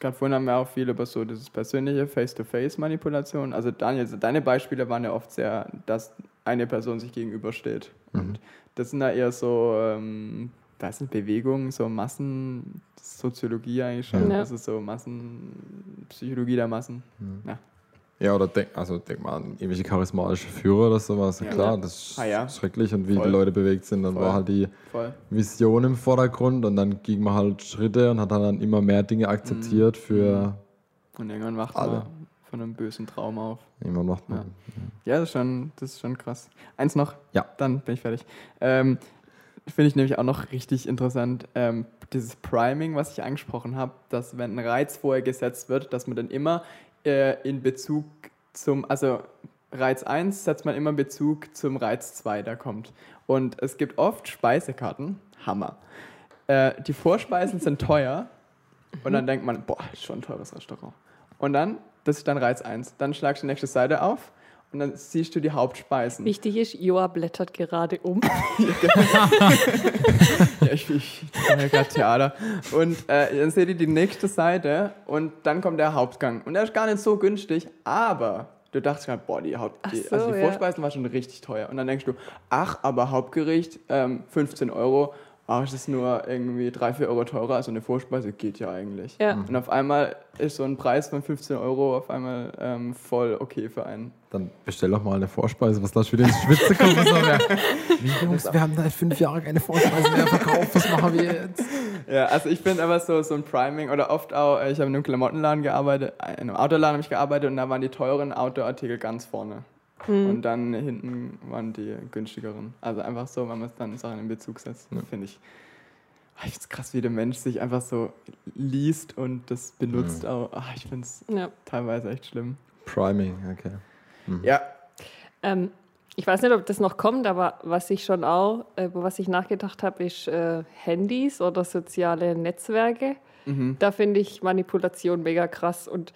gerade vorhin haben wir auch viel über so dieses persönliche Face-to-Face-Manipulation. Also Daniel, deine Beispiele waren ja oft sehr, dass eine Person sich gegenübersteht. Mhm. Und das sind ja eher so, ähm, weiß nicht, Bewegungen, so Massensoziologie eigentlich schon. Ja. Das ist so Massenpsychologie der Massen. Mhm. Ja. Ja, oder denk, also denk mal an irgendwelche charismatische Führer oder sowas. Ja, Klar, das ist ah, ja. schrecklich und wie Voll. die Leute bewegt sind. Dann Voll. war halt die Voll. Vision im Vordergrund und dann ging man halt Schritte und hat dann immer mehr Dinge akzeptiert mhm. für. Mhm. Und irgendwann wacht alle. man von einem bösen Traum auf. Macht man. Ja, ja das, ist schon, das ist schon krass. Eins noch, ja. dann bin ich fertig. Ähm, Finde ich nämlich auch noch richtig interessant, ähm, dieses Priming, was ich angesprochen habe, dass wenn ein Reiz vorher gesetzt wird, dass man dann immer äh, in Bezug zum, also Reiz 1 setzt man immer in Bezug zum Reiz 2, der kommt. Und es gibt oft Speisekarten, Hammer. Äh, die Vorspeisen sind teuer und dann denkt man, boah, ist schon ein teures Restaurant. Und dann, das ist dann Reiz 1. Dann schlagst du die nächste Seite auf und dann siehst du die Hauptspeisen. Wichtig ist, Joa blättert gerade um. [laughs] ja, ich, ich, ich mache gerade Theater. Und äh, dann seht ihr die nächste Seite und dann kommt der Hauptgang. Und der ist gar nicht so günstig, aber du dachtest gerade, boah, die, Haupt, so, also die Vorspeisen ja. war schon richtig teuer. Und dann denkst du, ach, aber Hauptgericht, ähm, 15 Euro ach, es ist nur irgendwie 3, 4 Euro teurer, also eine Vorspeise geht ja eigentlich. Ja. Und auf einmal ist so ein Preis von 15 Euro auf einmal ähm, voll okay für einen. Dann bestell doch mal eine Vorspeise, was lass wieder ins Schwitze kommen. [laughs] so, Wie Jungs, wir haben seit fünf Jahren keine Vorspeise mehr verkauft, was machen wir jetzt? [laughs] Ja, also ich finde aber so, so ein Priming oder oft auch, ich habe in einem Klamottenladen gearbeitet, in einem Autoladen habe ich gearbeitet und da waren die teuren Autoartikel ganz vorne. Hm. Und dann hinten waren die günstigeren. Also einfach so, wenn man es dann Sachen in Bezug setzt, ja. finde ich. Ach, ich finde es krass, wie der Mensch sich einfach so liest und das benutzt. Ja. Auch. Ach, ich finde es ja. teilweise echt schlimm. Priming, okay. Mhm. Ja. Ähm, ich weiß nicht, ob das noch kommt, aber was ich schon auch, äh, über was ich nachgedacht habe, ist äh, Handys oder soziale Netzwerke. Mhm. Da finde ich Manipulation mega krass und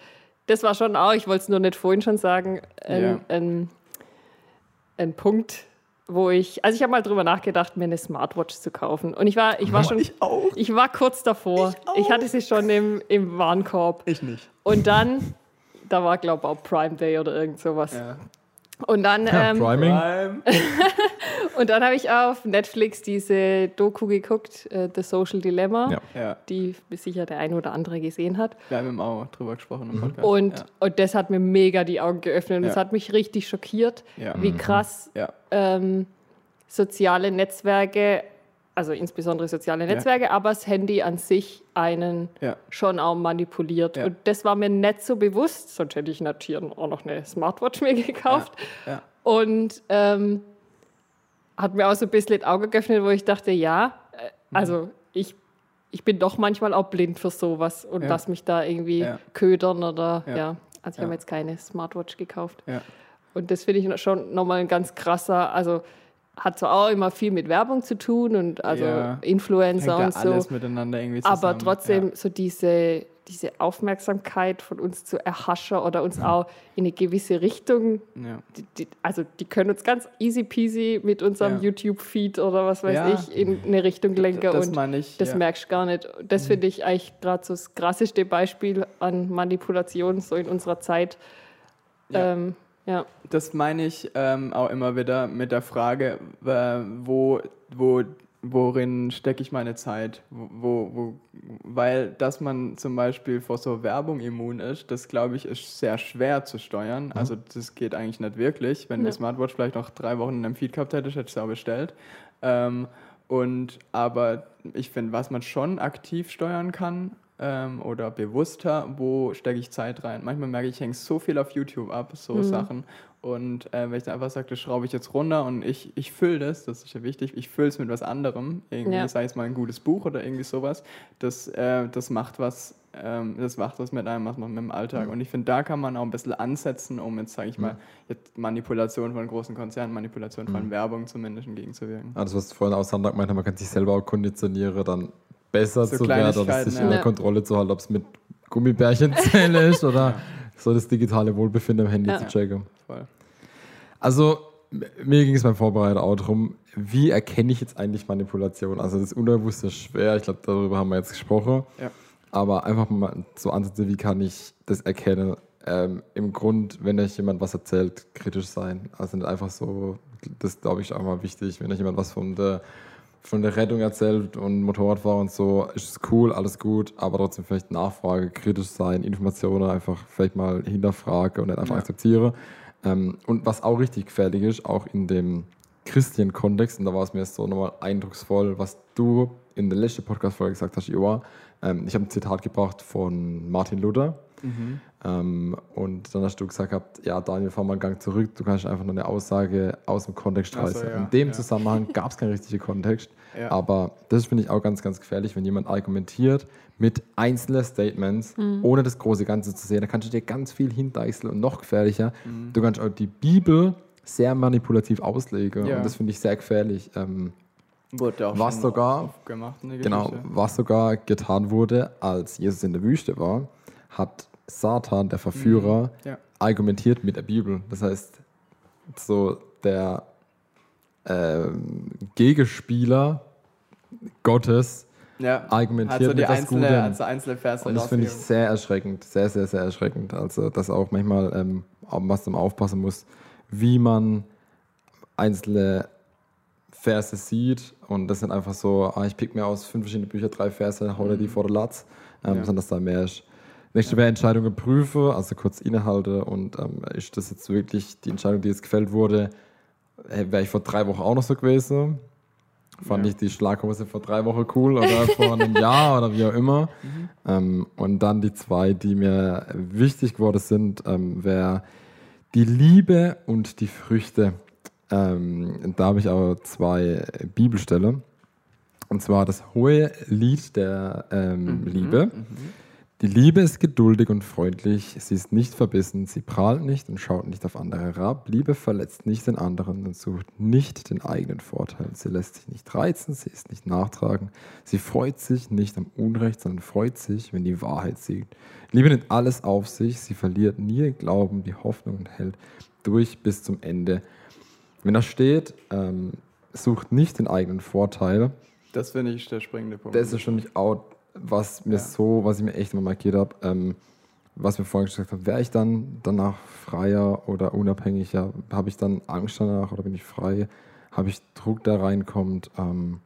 das war schon auch, ich wollte es nur nicht vorhin schon sagen, ein, ja. ein, ein Punkt, wo ich, also ich habe mal drüber nachgedacht, mir eine Smartwatch zu kaufen. Und ich war, ich war schon, ich, auch. ich war kurz davor. Ich, ich, hatte sie schon im, im Warenkorb. Ich nicht. Und dann, da war glaube ich auch Prime Day oder irgend sowas. Ja. Und dann. Ja, [laughs] ähm, Priming. [laughs] und dann habe ich auf Netflix diese Doku geguckt, äh, The Social Dilemma, ja. Ja. die sicher der eine oder andere gesehen hat. Wir haben auch drüber gesprochen im. Podcast. Und, ja. und das hat mir mega die Augen geöffnet und das hat mich richtig schockiert, wie mhm. krass ähm, soziale Netzwerke also insbesondere soziale Netzwerke, ja. aber das Handy an sich einen ja. schon auch manipuliert. Ja. Und das war mir nicht so bewusst, sonst hätte ich natürlich auch noch eine Smartwatch mir gekauft. Und ähm, hat mir auch so ein bisschen das Auge geöffnet, wo ich dachte, ja, äh, also ich, ich bin doch manchmal auch blind für sowas und ja. lass mich da irgendwie ja. ködern oder ja. ja. Also ich habe jetzt keine Smartwatch gekauft. Und das finde ich schon nochmal ein ganz krasser, also hat zwar auch immer viel mit Werbung zu tun und also Influencer und so. Alles miteinander irgendwie zusammen. Aber trotzdem so diese diese Aufmerksamkeit von uns zu erhaschen oder uns ja. auch in eine gewisse Richtung, ja. die, die, also die können uns ganz easy peasy mit unserem ja. YouTube-Feed oder was weiß ich in eine Richtung lenken das und ich, das merkst du gar nicht. Das mhm. finde ich eigentlich gerade so das krasseste Beispiel an Manipulation so in unserer Zeit. Ähm, ja. Das meine ich ähm, auch immer wieder mit der Frage, äh, wo, wo worin stecke ich meine Zeit? Wo, wo, weil, dass man zum Beispiel vor so Werbung immun ist, das glaube ich, ist sehr schwer zu steuern. Mhm. Also, das geht eigentlich nicht wirklich. Wenn ja. die Smartwatch vielleicht noch drei Wochen in einem Feed gehabt hätte, hätte ich es auch bestellt. Ähm, und, aber ich finde, was man schon aktiv steuern kann, ähm, oder bewusster, wo stecke ich Zeit rein. Manchmal merke ich, ich hänge so viel auf YouTube ab, so mhm. Sachen. Und äh, wenn ich dann einfach sage, das schraube ich jetzt runter und ich, ich fülle das, das ist ja wichtig, ich fülle es mit was anderem, irgendwie, ja. sei es mal ein gutes Buch oder irgendwie sowas, das, äh, das macht was, ähm, das macht was mit einem, was macht mit dem Alltag. Mhm. Und ich finde, da kann man auch ein bisschen ansetzen, um jetzt, sage ich mal, jetzt Manipulation von großen Konzernen, Manipulation von mhm. Werbung zumindest entgegenzuwirken. Also was du vorhin auch gesagt hast, man kann sich selber auch konditionieren, dann besser so zu werden oder sich ja. in der Kontrolle zu halten, ob es mit Gummibärchenzähne ist oder so das digitale Wohlbefinden am Handy ja. zu checken. Voll. Also, mir ging es beim Vorbereiten auch darum, wie erkenne ich jetzt eigentlich Manipulation? Also, das Unbewusste ist schwer, ich glaube, darüber haben wir jetzt gesprochen. Ja. Aber einfach mal so ansetzen, wie kann ich das erkennen? Ähm, Im Grund, wenn euch jemand was erzählt, kritisch sein. Also nicht einfach so, das glaube ich auch mal wichtig, wenn euch jemand was von der von der Rettung erzählt und Motorradfahrer und so, ist es cool, alles gut, aber trotzdem vielleicht Nachfrage, kritisch sein, Informationen einfach vielleicht mal hinterfrage und dann einfach ja. akzeptiere. Ähm, und was auch richtig gefährlich ist, auch in dem christlichen Kontext, und da war es mir so nochmal eindrucksvoll, was du in der letzten Podcast-Folge gesagt hast, Joa. Ähm, ich habe ein Zitat gebracht von Martin Luther. Mhm. Ähm, und dann hast du gesagt, gehabt, ja, Daniel, fahr mal einen Gang zurück, du kannst einfach nur eine Aussage aus dem Kontext reißen. So, ja, in dem ja. Zusammenhang [laughs] gab es keinen richtigen Kontext. Ja. Aber das finde ich auch ganz, ganz gefährlich, wenn jemand argumentiert mit einzelnen Statements, mhm. ohne das große Ganze zu sehen. Da kannst du dir ganz viel hindeichseln und noch gefährlicher. Mhm. Du kannst auch die Bibel sehr manipulativ auslegen. Und das finde ich sehr gefährlich. Ähm, Wurde auch was sogar, gemacht genau, was sogar getan wurde, als Jesus in der Wüste war, hat Satan, der Verführer, mhm. ja. argumentiert mit der Bibel. Das heißt, so der ähm, Gegenspieler Gottes ja. argumentiert also die mit einzelne, das Gute. Also einzelne Verse Und das finde ich sehr erschreckend, sehr, sehr, sehr erschreckend. Also, dass auch manchmal ähm, was man aufpassen muss, wie man einzelne Verse sieht. Und das sind einfach so, ah, ich pick mir aus fünf verschiedenen Büchern drei Verse, hau mhm. die vor der Latz, ähm, ja. sondern dass da mehr ist. Nächste wäre Entscheidungen prüfe, also kurz innehalte und ähm, ist das jetzt wirklich die Entscheidung, die jetzt gefällt wurde, wäre ich vor drei Wochen auch noch so gewesen. Fand ja. ich die Schlaghose vor drei Wochen cool oder vor einem [laughs] Jahr oder wie auch immer. Mhm. Ähm, und dann die zwei, die mir wichtig geworden sind, ähm, wäre die Liebe und die Früchte. Ähm, da habe ich auch zwei Bibelstelle. Und zwar das hohe Lied der ähm, mhm. Liebe. Mhm. Die Liebe ist geduldig und freundlich, sie ist nicht verbissen, sie prahlt nicht und schaut nicht auf andere herab. Liebe verletzt nicht den anderen und sucht nicht den eigenen Vorteil. Sie lässt sich nicht reizen, sie ist nicht nachtragen. Sie freut sich nicht am Unrecht, sondern freut sich, wenn die Wahrheit siegt. Liebe nimmt alles auf sich, sie verliert nie den Glauben, die Hoffnung und hält durch bis zum Ende. Wenn da steht, ähm, sucht nicht den eigenen Vorteil. Das finde ich der springende Punkt. Das ist schon nicht out was mir ja. so, was ich mir echt immer markiert habe, ähm, was wir vorhin gesagt haben, wäre ich dann danach freier oder unabhängiger? Habe ich dann Angst danach oder bin ich frei? Habe ich Druck, der reinkommt? Ähm,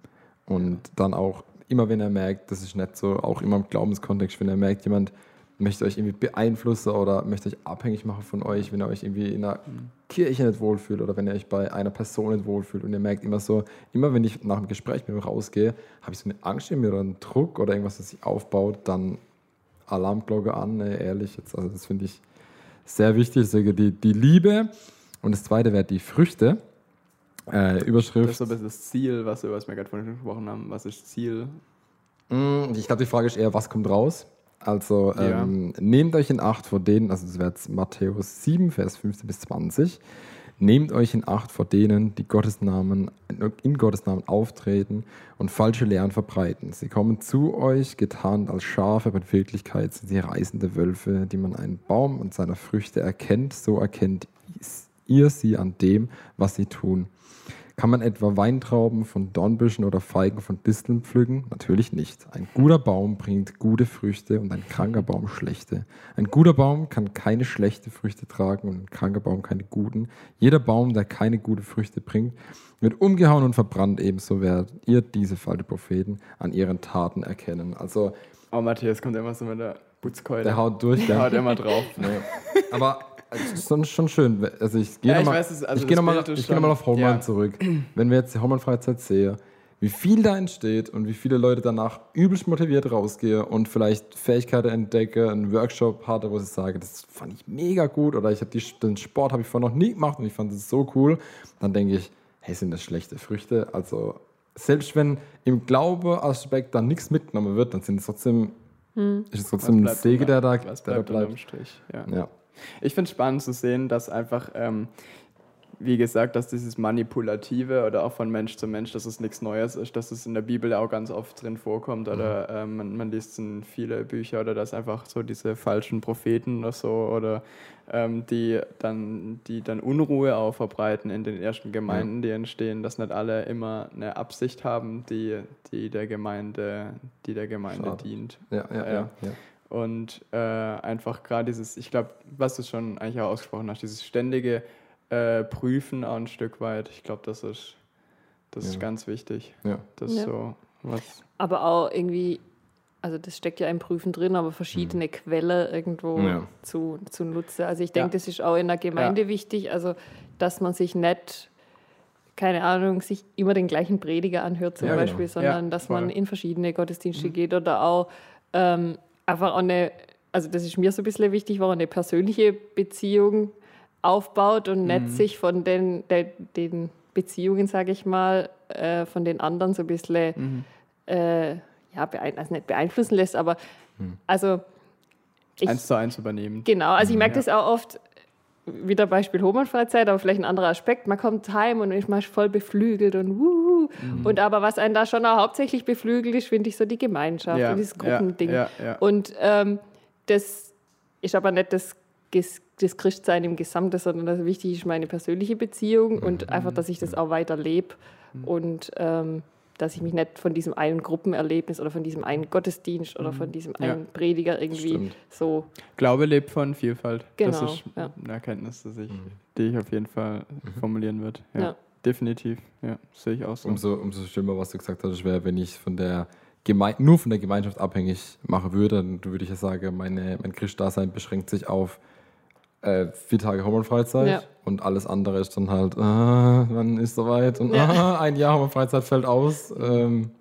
und ja. dann auch, immer wenn er merkt, das ist nicht so, auch immer im Glaubenskontext, wenn er merkt, jemand möchte euch irgendwie beeinflussen oder möchte euch abhängig machen von euch, wenn ihr euch irgendwie in einer mhm. Kirche nicht wohlfühlt oder wenn ihr euch bei einer Person nicht wohlfühlt und ihr merkt immer so, immer wenn ich nach dem Gespräch mit ihm rausgehe, habe ich so eine Angst in mir oder einen Druck oder irgendwas, das sich aufbaut, dann Alarmglocke an, ne, ehrlich jetzt. Also das finde ich sehr wichtig. Die, die Liebe und das zweite wäre die Früchte. Äh, Überschrift. Das ist so ein bisschen das Ziel, was wir, was gerade vorhin gesprochen haben. Was ist Ziel? Mm, ich glaube, die Frage ist eher, was kommt raus? Also ähm, ja. nehmt euch in Acht vor denen, also das wäre jetzt Matthäus 7, Vers 15 bis 20. Nehmt euch in Acht vor denen, die Gottes Namen, in Gottes Namen auftreten und falsche Lehren verbreiten. Sie kommen zu euch, getarnt als Schafe, aber in Wirklichkeit sind sie reißende Wölfe, die man einen Baum und seiner Früchte erkennt. So erkennt ihr sie an dem, was sie tun. Kann man etwa Weintrauben von Dornbüschen oder Feigen von Disteln pflücken? Natürlich nicht. Ein guter Baum bringt gute Früchte und ein kranker Baum schlechte. Ein guter Baum kann keine schlechte Früchte tragen und ein kranker Baum keine guten. Jeder Baum, der keine gute Früchte bringt, wird umgehauen und verbrannt. Ebenso werdet ihr diese falsche Propheten an ihren Taten erkennen. Also, oh, Matthias kommt immer so mit der Putzkeule. Der haut durch. Der haut immer drauf. Nee. Aber also, schon schön. Also ich gehe ja, nochmal also geh noch geh noch auf Homeland ja. zurück. Wenn wir jetzt die Homeland-Freizeit sehen, wie viel da entsteht und wie viele Leute danach übelst motiviert rausgehen und vielleicht Fähigkeiten entdecke, einen Workshop hatte, wo ich sage, das fand ich mega gut oder ich habe den Sport habe ich vorher noch nie gemacht und ich fand es so cool, dann denke ich, hey, sind das schlechte Früchte? Also selbst wenn im Glaube-Aspekt dann nichts mitgenommen wird, dann sind es trotzdem, hm. ist es trotzdem ein Sege, der da, der da bleibt. Strich, ja. ja. Ich finde es spannend zu sehen, dass einfach, ähm, wie gesagt, dass dieses Manipulative oder auch von Mensch zu Mensch, dass es nichts Neues ist, dass es in der Bibel auch ganz oft drin vorkommt mhm. oder ähm, man, man, liest in viele Bücher oder dass einfach so diese falschen Propheten oder so oder ähm, die, dann, die dann Unruhe auch verbreiten in den ersten Gemeinden, ja. die entstehen, dass nicht alle immer eine Absicht haben, die, die der Gemeinde, die der Gemeinde Schade. dient. Ja, ja, ja. ja. Und äh, einfach gerade dieses, ich glaube, was du schon eigentlich auch ausgesprochen hast, dieses ständige äh, Prüfen auch ein Stück weit, ich glaube, das ist, das ja. ist ganz wichtig. Ja. Das ja. so was. Aber auch irgendwie, also das steckt ja im Prüfen drin, aber verschiedene mhm. Quellen irgendwo ja. zu, zu nutzen. Also ich denke, das ist auch in der Gemeinde wichtig, also dass man sich nicht keine Ahnung, sich immer den gleichen Prediger anhört zum Beispiel, genau. sondern dass voll. man in verschiedene Gottesdienste mhm. geht oder auch ähm, einfach eine, also das ist mir so ein bisschen wichtig, war eine persönliche Beziehung aufbaut und nicht mhm. sich von den, den, den Beziehungen, sage ich mal, äh, von den anderen so ein bisschen mhm. äh, ja, beein also nicht beeinflussen lässt, aber mhm. also ich, eins zu eins übernehmen. Genau, also ich merke ja. das auch oft, wieder Beispiel Homo-Freizeit, aber vielleicht ein anderer Aspekt. Man kommt heim und ist mal voll beflügelt und wuhu. Mhm. Und aber was einen da schon auch hauptsächlich beflügelt ist, finde ich so die Gemeinschaft ja, und dieses Gruppending. Ja, ja, und ähm, das ist aber nicht das, das Christsein im Gesamten, sondern das wichtig ist meine persönliche Beziehung mhm. und einfach, dass ich das auch weiter lebe. Mhm. Und ähm, dass ich mich nicht von diesem einen Gruppenerlebnis oder von diesem einen Gottesdienst oder von mhm. diesem ja. einen Prediger irgendwie Stimmt. so. Glaube lebt von Vielfalt. Genau. Das ist ja. eine Erkenntnis, dass ich, mhm. die ich auf jeden Fall mhm. formulieren würde. Ja. ja. Definitiv, ja, sehe ich auch so. Umso, umso schlimmer, was du gesagt hast, wäre, wenn ich von der Geme nur von der Gemeinschaft abhängig machen würde, dann würde ich ja sagen, meine, mein Christdasein beschränkt sich auf äh, vier Tage Hormonfreizeit ja. und alles andere ist dann halt, äh, wann ist soweit und ja. äh, ein Jahr Hormonfreizeit fällt aus. Ähm,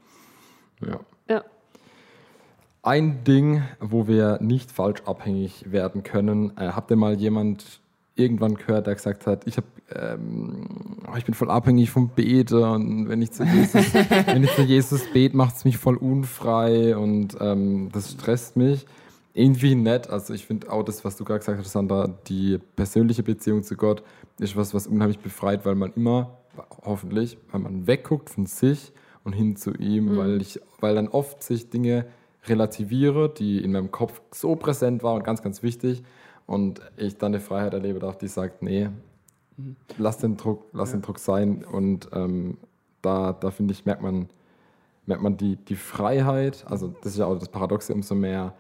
ja. ja. Ein Ding, wo wir nicht falsch abhängig werden können, äh, habt ihr mal jemand irgendwann gehört, der gesagt hat, ich, hab, ähm, oh, ich bin voll abhängig vom Beten und wenn ich zu Jesus, [laughs] wenn ich zu Jesus bete, macht es mich voll unfrei und ähm, das stresst mich irgendwie nett. Also ich finde auch das, was du gerade gesagt hast, Sandra, die persönliche Beziehung zu Gott ist was, was unheimlich befreit, weil man immer, hoffentlich, weil man wegguckt von sich und hin zu ihm, mhm. weil ich, weil dann oft sich Dinge relativiere, die in meinem Kopf so präsent waren und ganz, ganz wichtig. Und ich dann eine Freiheit erlebe die sagt, nee, mhm. lass den Druck, lass ja. den Druck sein. Und ähm, da, da finde ich, merkt man, merkt man die, die Freiheit, also das ist ja auch das Paradoxe, umso mehr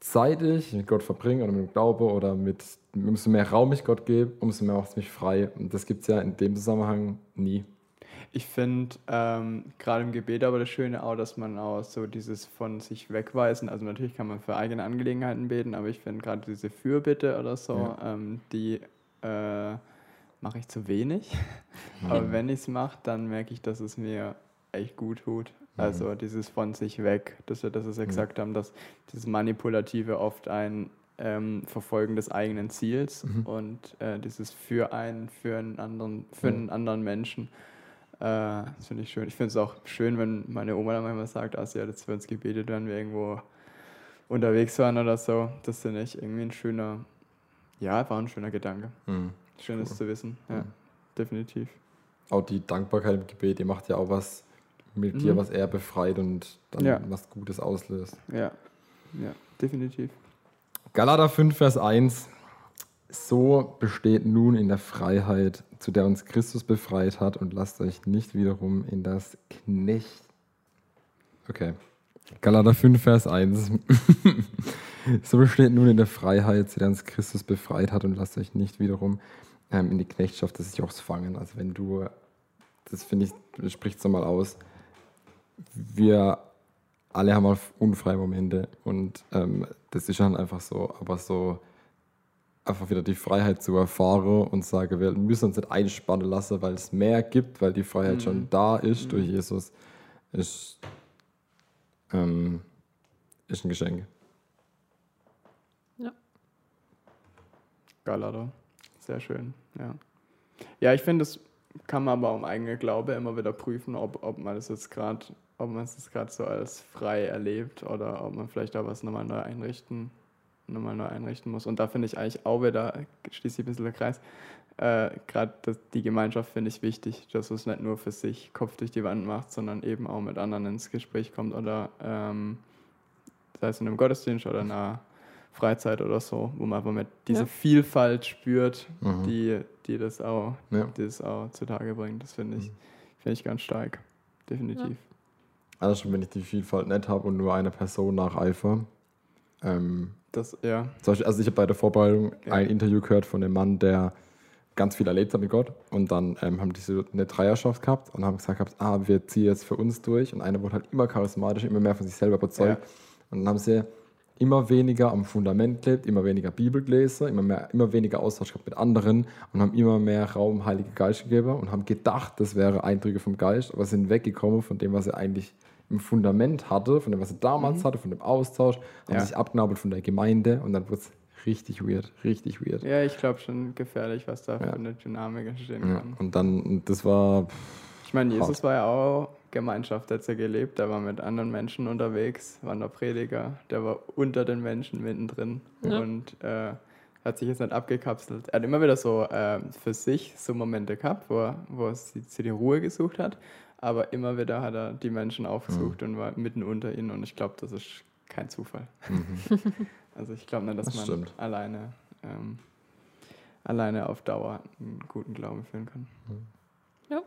Zeit ich mit Gott verbringe oder mit dem Glaube oder mit, umso mehr Raum ich Gott gebe, umso mehr macht es mich frei. Und das gibt es ja in dem Zusammenhang nie. Ich finde ähm, gerade im Gebet aber das Schöne auch, dass man auch so dieses von sich wegweisen, also natürlich kann man für eigene Angelegenheiten beten, aber ich finde gerade diese Fürbitte oder so, ja. ähm, die äh, mache ich zu wenig. [laughs] Aber wenn ich es mache, dann merke ich, dass es mir echt gut tut. Also mhm. dieses von sich weg, dass wir das mhm. gesagt haben, dass dieses Manipulative oft ein ähm, Verfolgen des eigenen Ziels mhm. und äh, dieses für einen, für einen anderen, für einen anderen Menschen. Äh, das finde ich schön. Ich finde es auch schön, wenn meine Oma dann manchmal sagt, ah, sie hat jetzt für uns gebetet, wenn wir irgendwo unterwegs waren oder so. Das finde ich irgendwie ein schöner, ja, war ein schöner Gedanke. Mhm. Schönes cool. zu wissen, ja, mhm. definitiv. Auch die Dankbarkeit im Gebet, die macht ja auch was mit mhm. dir, was er befreit und dann ja. was Gutes auslöst. Ja, ja, definitiv. Galater 5, Vers 1. So besteht nun in der Freiheit, zu der uns Christus befreit hat, und lasst euch nicht wiederum in das Knecht. Okay. Galater 5, Vers 1. [laughs] so besteht nun in der Freiheit, zu der uns Christus befreit hat, und lasst euch nicht wiederum ähm, in die Knechtschaft des Jochs fangen. Also wenn du, das finde ich, spricht so mal aus, wir alle haben mal unfreie Momente und ähm, das ist dann einfach so, aber so einfach wieder die Freiheit zu erfahren und sage, wir müssen uns nicht einspannen lassen, weil es mehr gibt, weil die Freiheit mhm. schon da ist mhm. durch Jesus, ist, ähm, ist ein Geschenk. Ja. Geil, Sehr schön, ja. Ja, ich finde, das kann man aber um eigene Glaube immer wieder prüfen, ob, ob man das jetzt gerade ob man es gerade so als frei erlebt oder ob man vielleicht auch was nochmal neu einrichten, nochmal neu einrichten muss. Und da finde ich eigentlich auch wieder, schließt sich ein bisschen der Kreis, äh, gerade die Gemeinschaft finde ich wichtig, dass es nicht nur für sich Kopf durch die Wand macht, sondern eben auch mit anderen ins Gespräch kommt oder ähm, sei es in einem Gottesdienst oder in einer Freizeit oder so, wo man einfach mit diese ja. Vielfalt spürt, mhm. die, die, das auch, ja. die das auch zutage bringt. Das finde ich, mhm. find ich ganz stark. Definitiv. Ja. Also wenn ich die Vielfalt nicht habe und nur einer Person nacheifer. Ähm, das, ja. Also ich habe bei der Vorbereitung ja. ein Interview gehört von einem Mann, der ganz viel erlebt hat mit Gott und dann ähm, haben die so eine Dreierschaft gehabt und haben gesagt, ah, wir ziehen jetzt für uns durch und einer wurde halt immer charismatisch, immer mehr von sich selber überzeugt ja. und dann haben sie immer weniger am Fundament gelebt, immer weniger Bibel gelesen, immer, mehr, immer weniger Austausch gehabt mit anderen und haben immer mehr Raum Heilige Geist gegeben und haben gedacht, das wäre Eindrücke vom Geist, aber sind weggekommen von dem, was sie eigentlich im Fundament hatte, von dem, was er damals mhm. hatte, von dem Austausch, haben ja. sich abgenabelt von der Gemeinde und dann wurde es richtig weird, richtig weird. Ja, ich glaube schon gefährlich, was da ja. für eine Dynamik entstehen ja. kann. Und dann, das war. Ich meine, Jesus hart. war ja auch Gemeinschaft, hat er gelebt, der war mit anderen Menschen unterwegs, war der Prediger, der war unter den Menschen mittendrin ja. und äh, hat sich jetzt nicht abgekapselt. Er hat immer wieder so äh, für sich so Momente gehabt, wo er, wo er sich die Ruhe gesucht hat aber immer wieder hat er die Menschen aufgesucht mhm. und war mitten unter ihnen und ich glaube, das ist kein Zufall. Mhm. [laughs] also ich glaube nicht, dass das man stimmt. alleine, ähm, alleine auf Dauer einen guten Glauben führen kann. Mhm. Ja.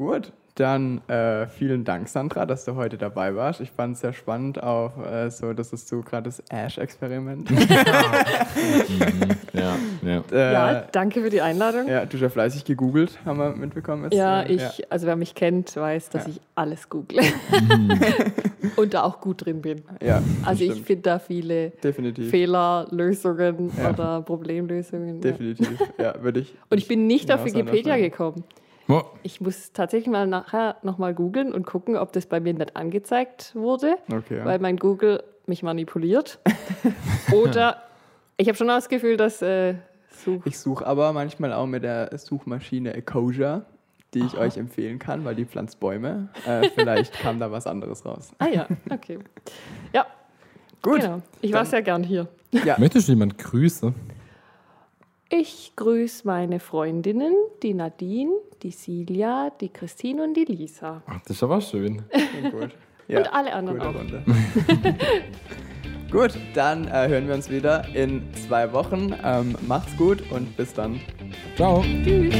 Gut, dann äh, vielen Dank, Sandra, dass du heute dabei warst. Ich fand es sehr spannend, auch äh, so, das ist so gerade das Ash-Experiment. [laughs] ja, ja. Äh, ja, danke für die Einladung. Ja, du hast ja fleißig gegoogelt, haben wir mitbekommen. Jetzt, ja, ich, ja. also wer mich kennt, weiß, dass ja. ich alles google. Mhm. [laughs] Und da auch gut drin bin. Ja, also ich finde da viele Definitiv. Fehlerlösungen oder Problemlösungen. Definitiv, ja, würde ich. Und ich bin nicht auf Wikipedia gekommen. Ich muss tatsächlich mal nachher nochmal googeln und gucken, ob das bei mir nicht angezeigt wurde, okay, ja. weil mein Google mich manipuliert. [laughs] Oder ich habe schon das Gefühl, dass äh, Such Ich suche aber manchmal auch mit der Suchmaschine Ecosia, die ich Aha. euch empfehlen kann, weil die pflanzt Bäume. Äh, vielleicht kam da was anderes raus. Ah ja, okay. Ja. Gut. Genau. Ich war sehr gern hier. Ja. Möchtest du jemand grüßen? Ich grüße meine Freundinnen, die Nadine, die Silja, die Christine und die Lisa. Ach, das ist aber schön. [laughs] gut. Ja, und alle anderen auch. [laughs] gut, dann äh, hören wir uns wieder in zwei Wochen. Ähm, macht's gut und bis dann. Ciao. Tschüss.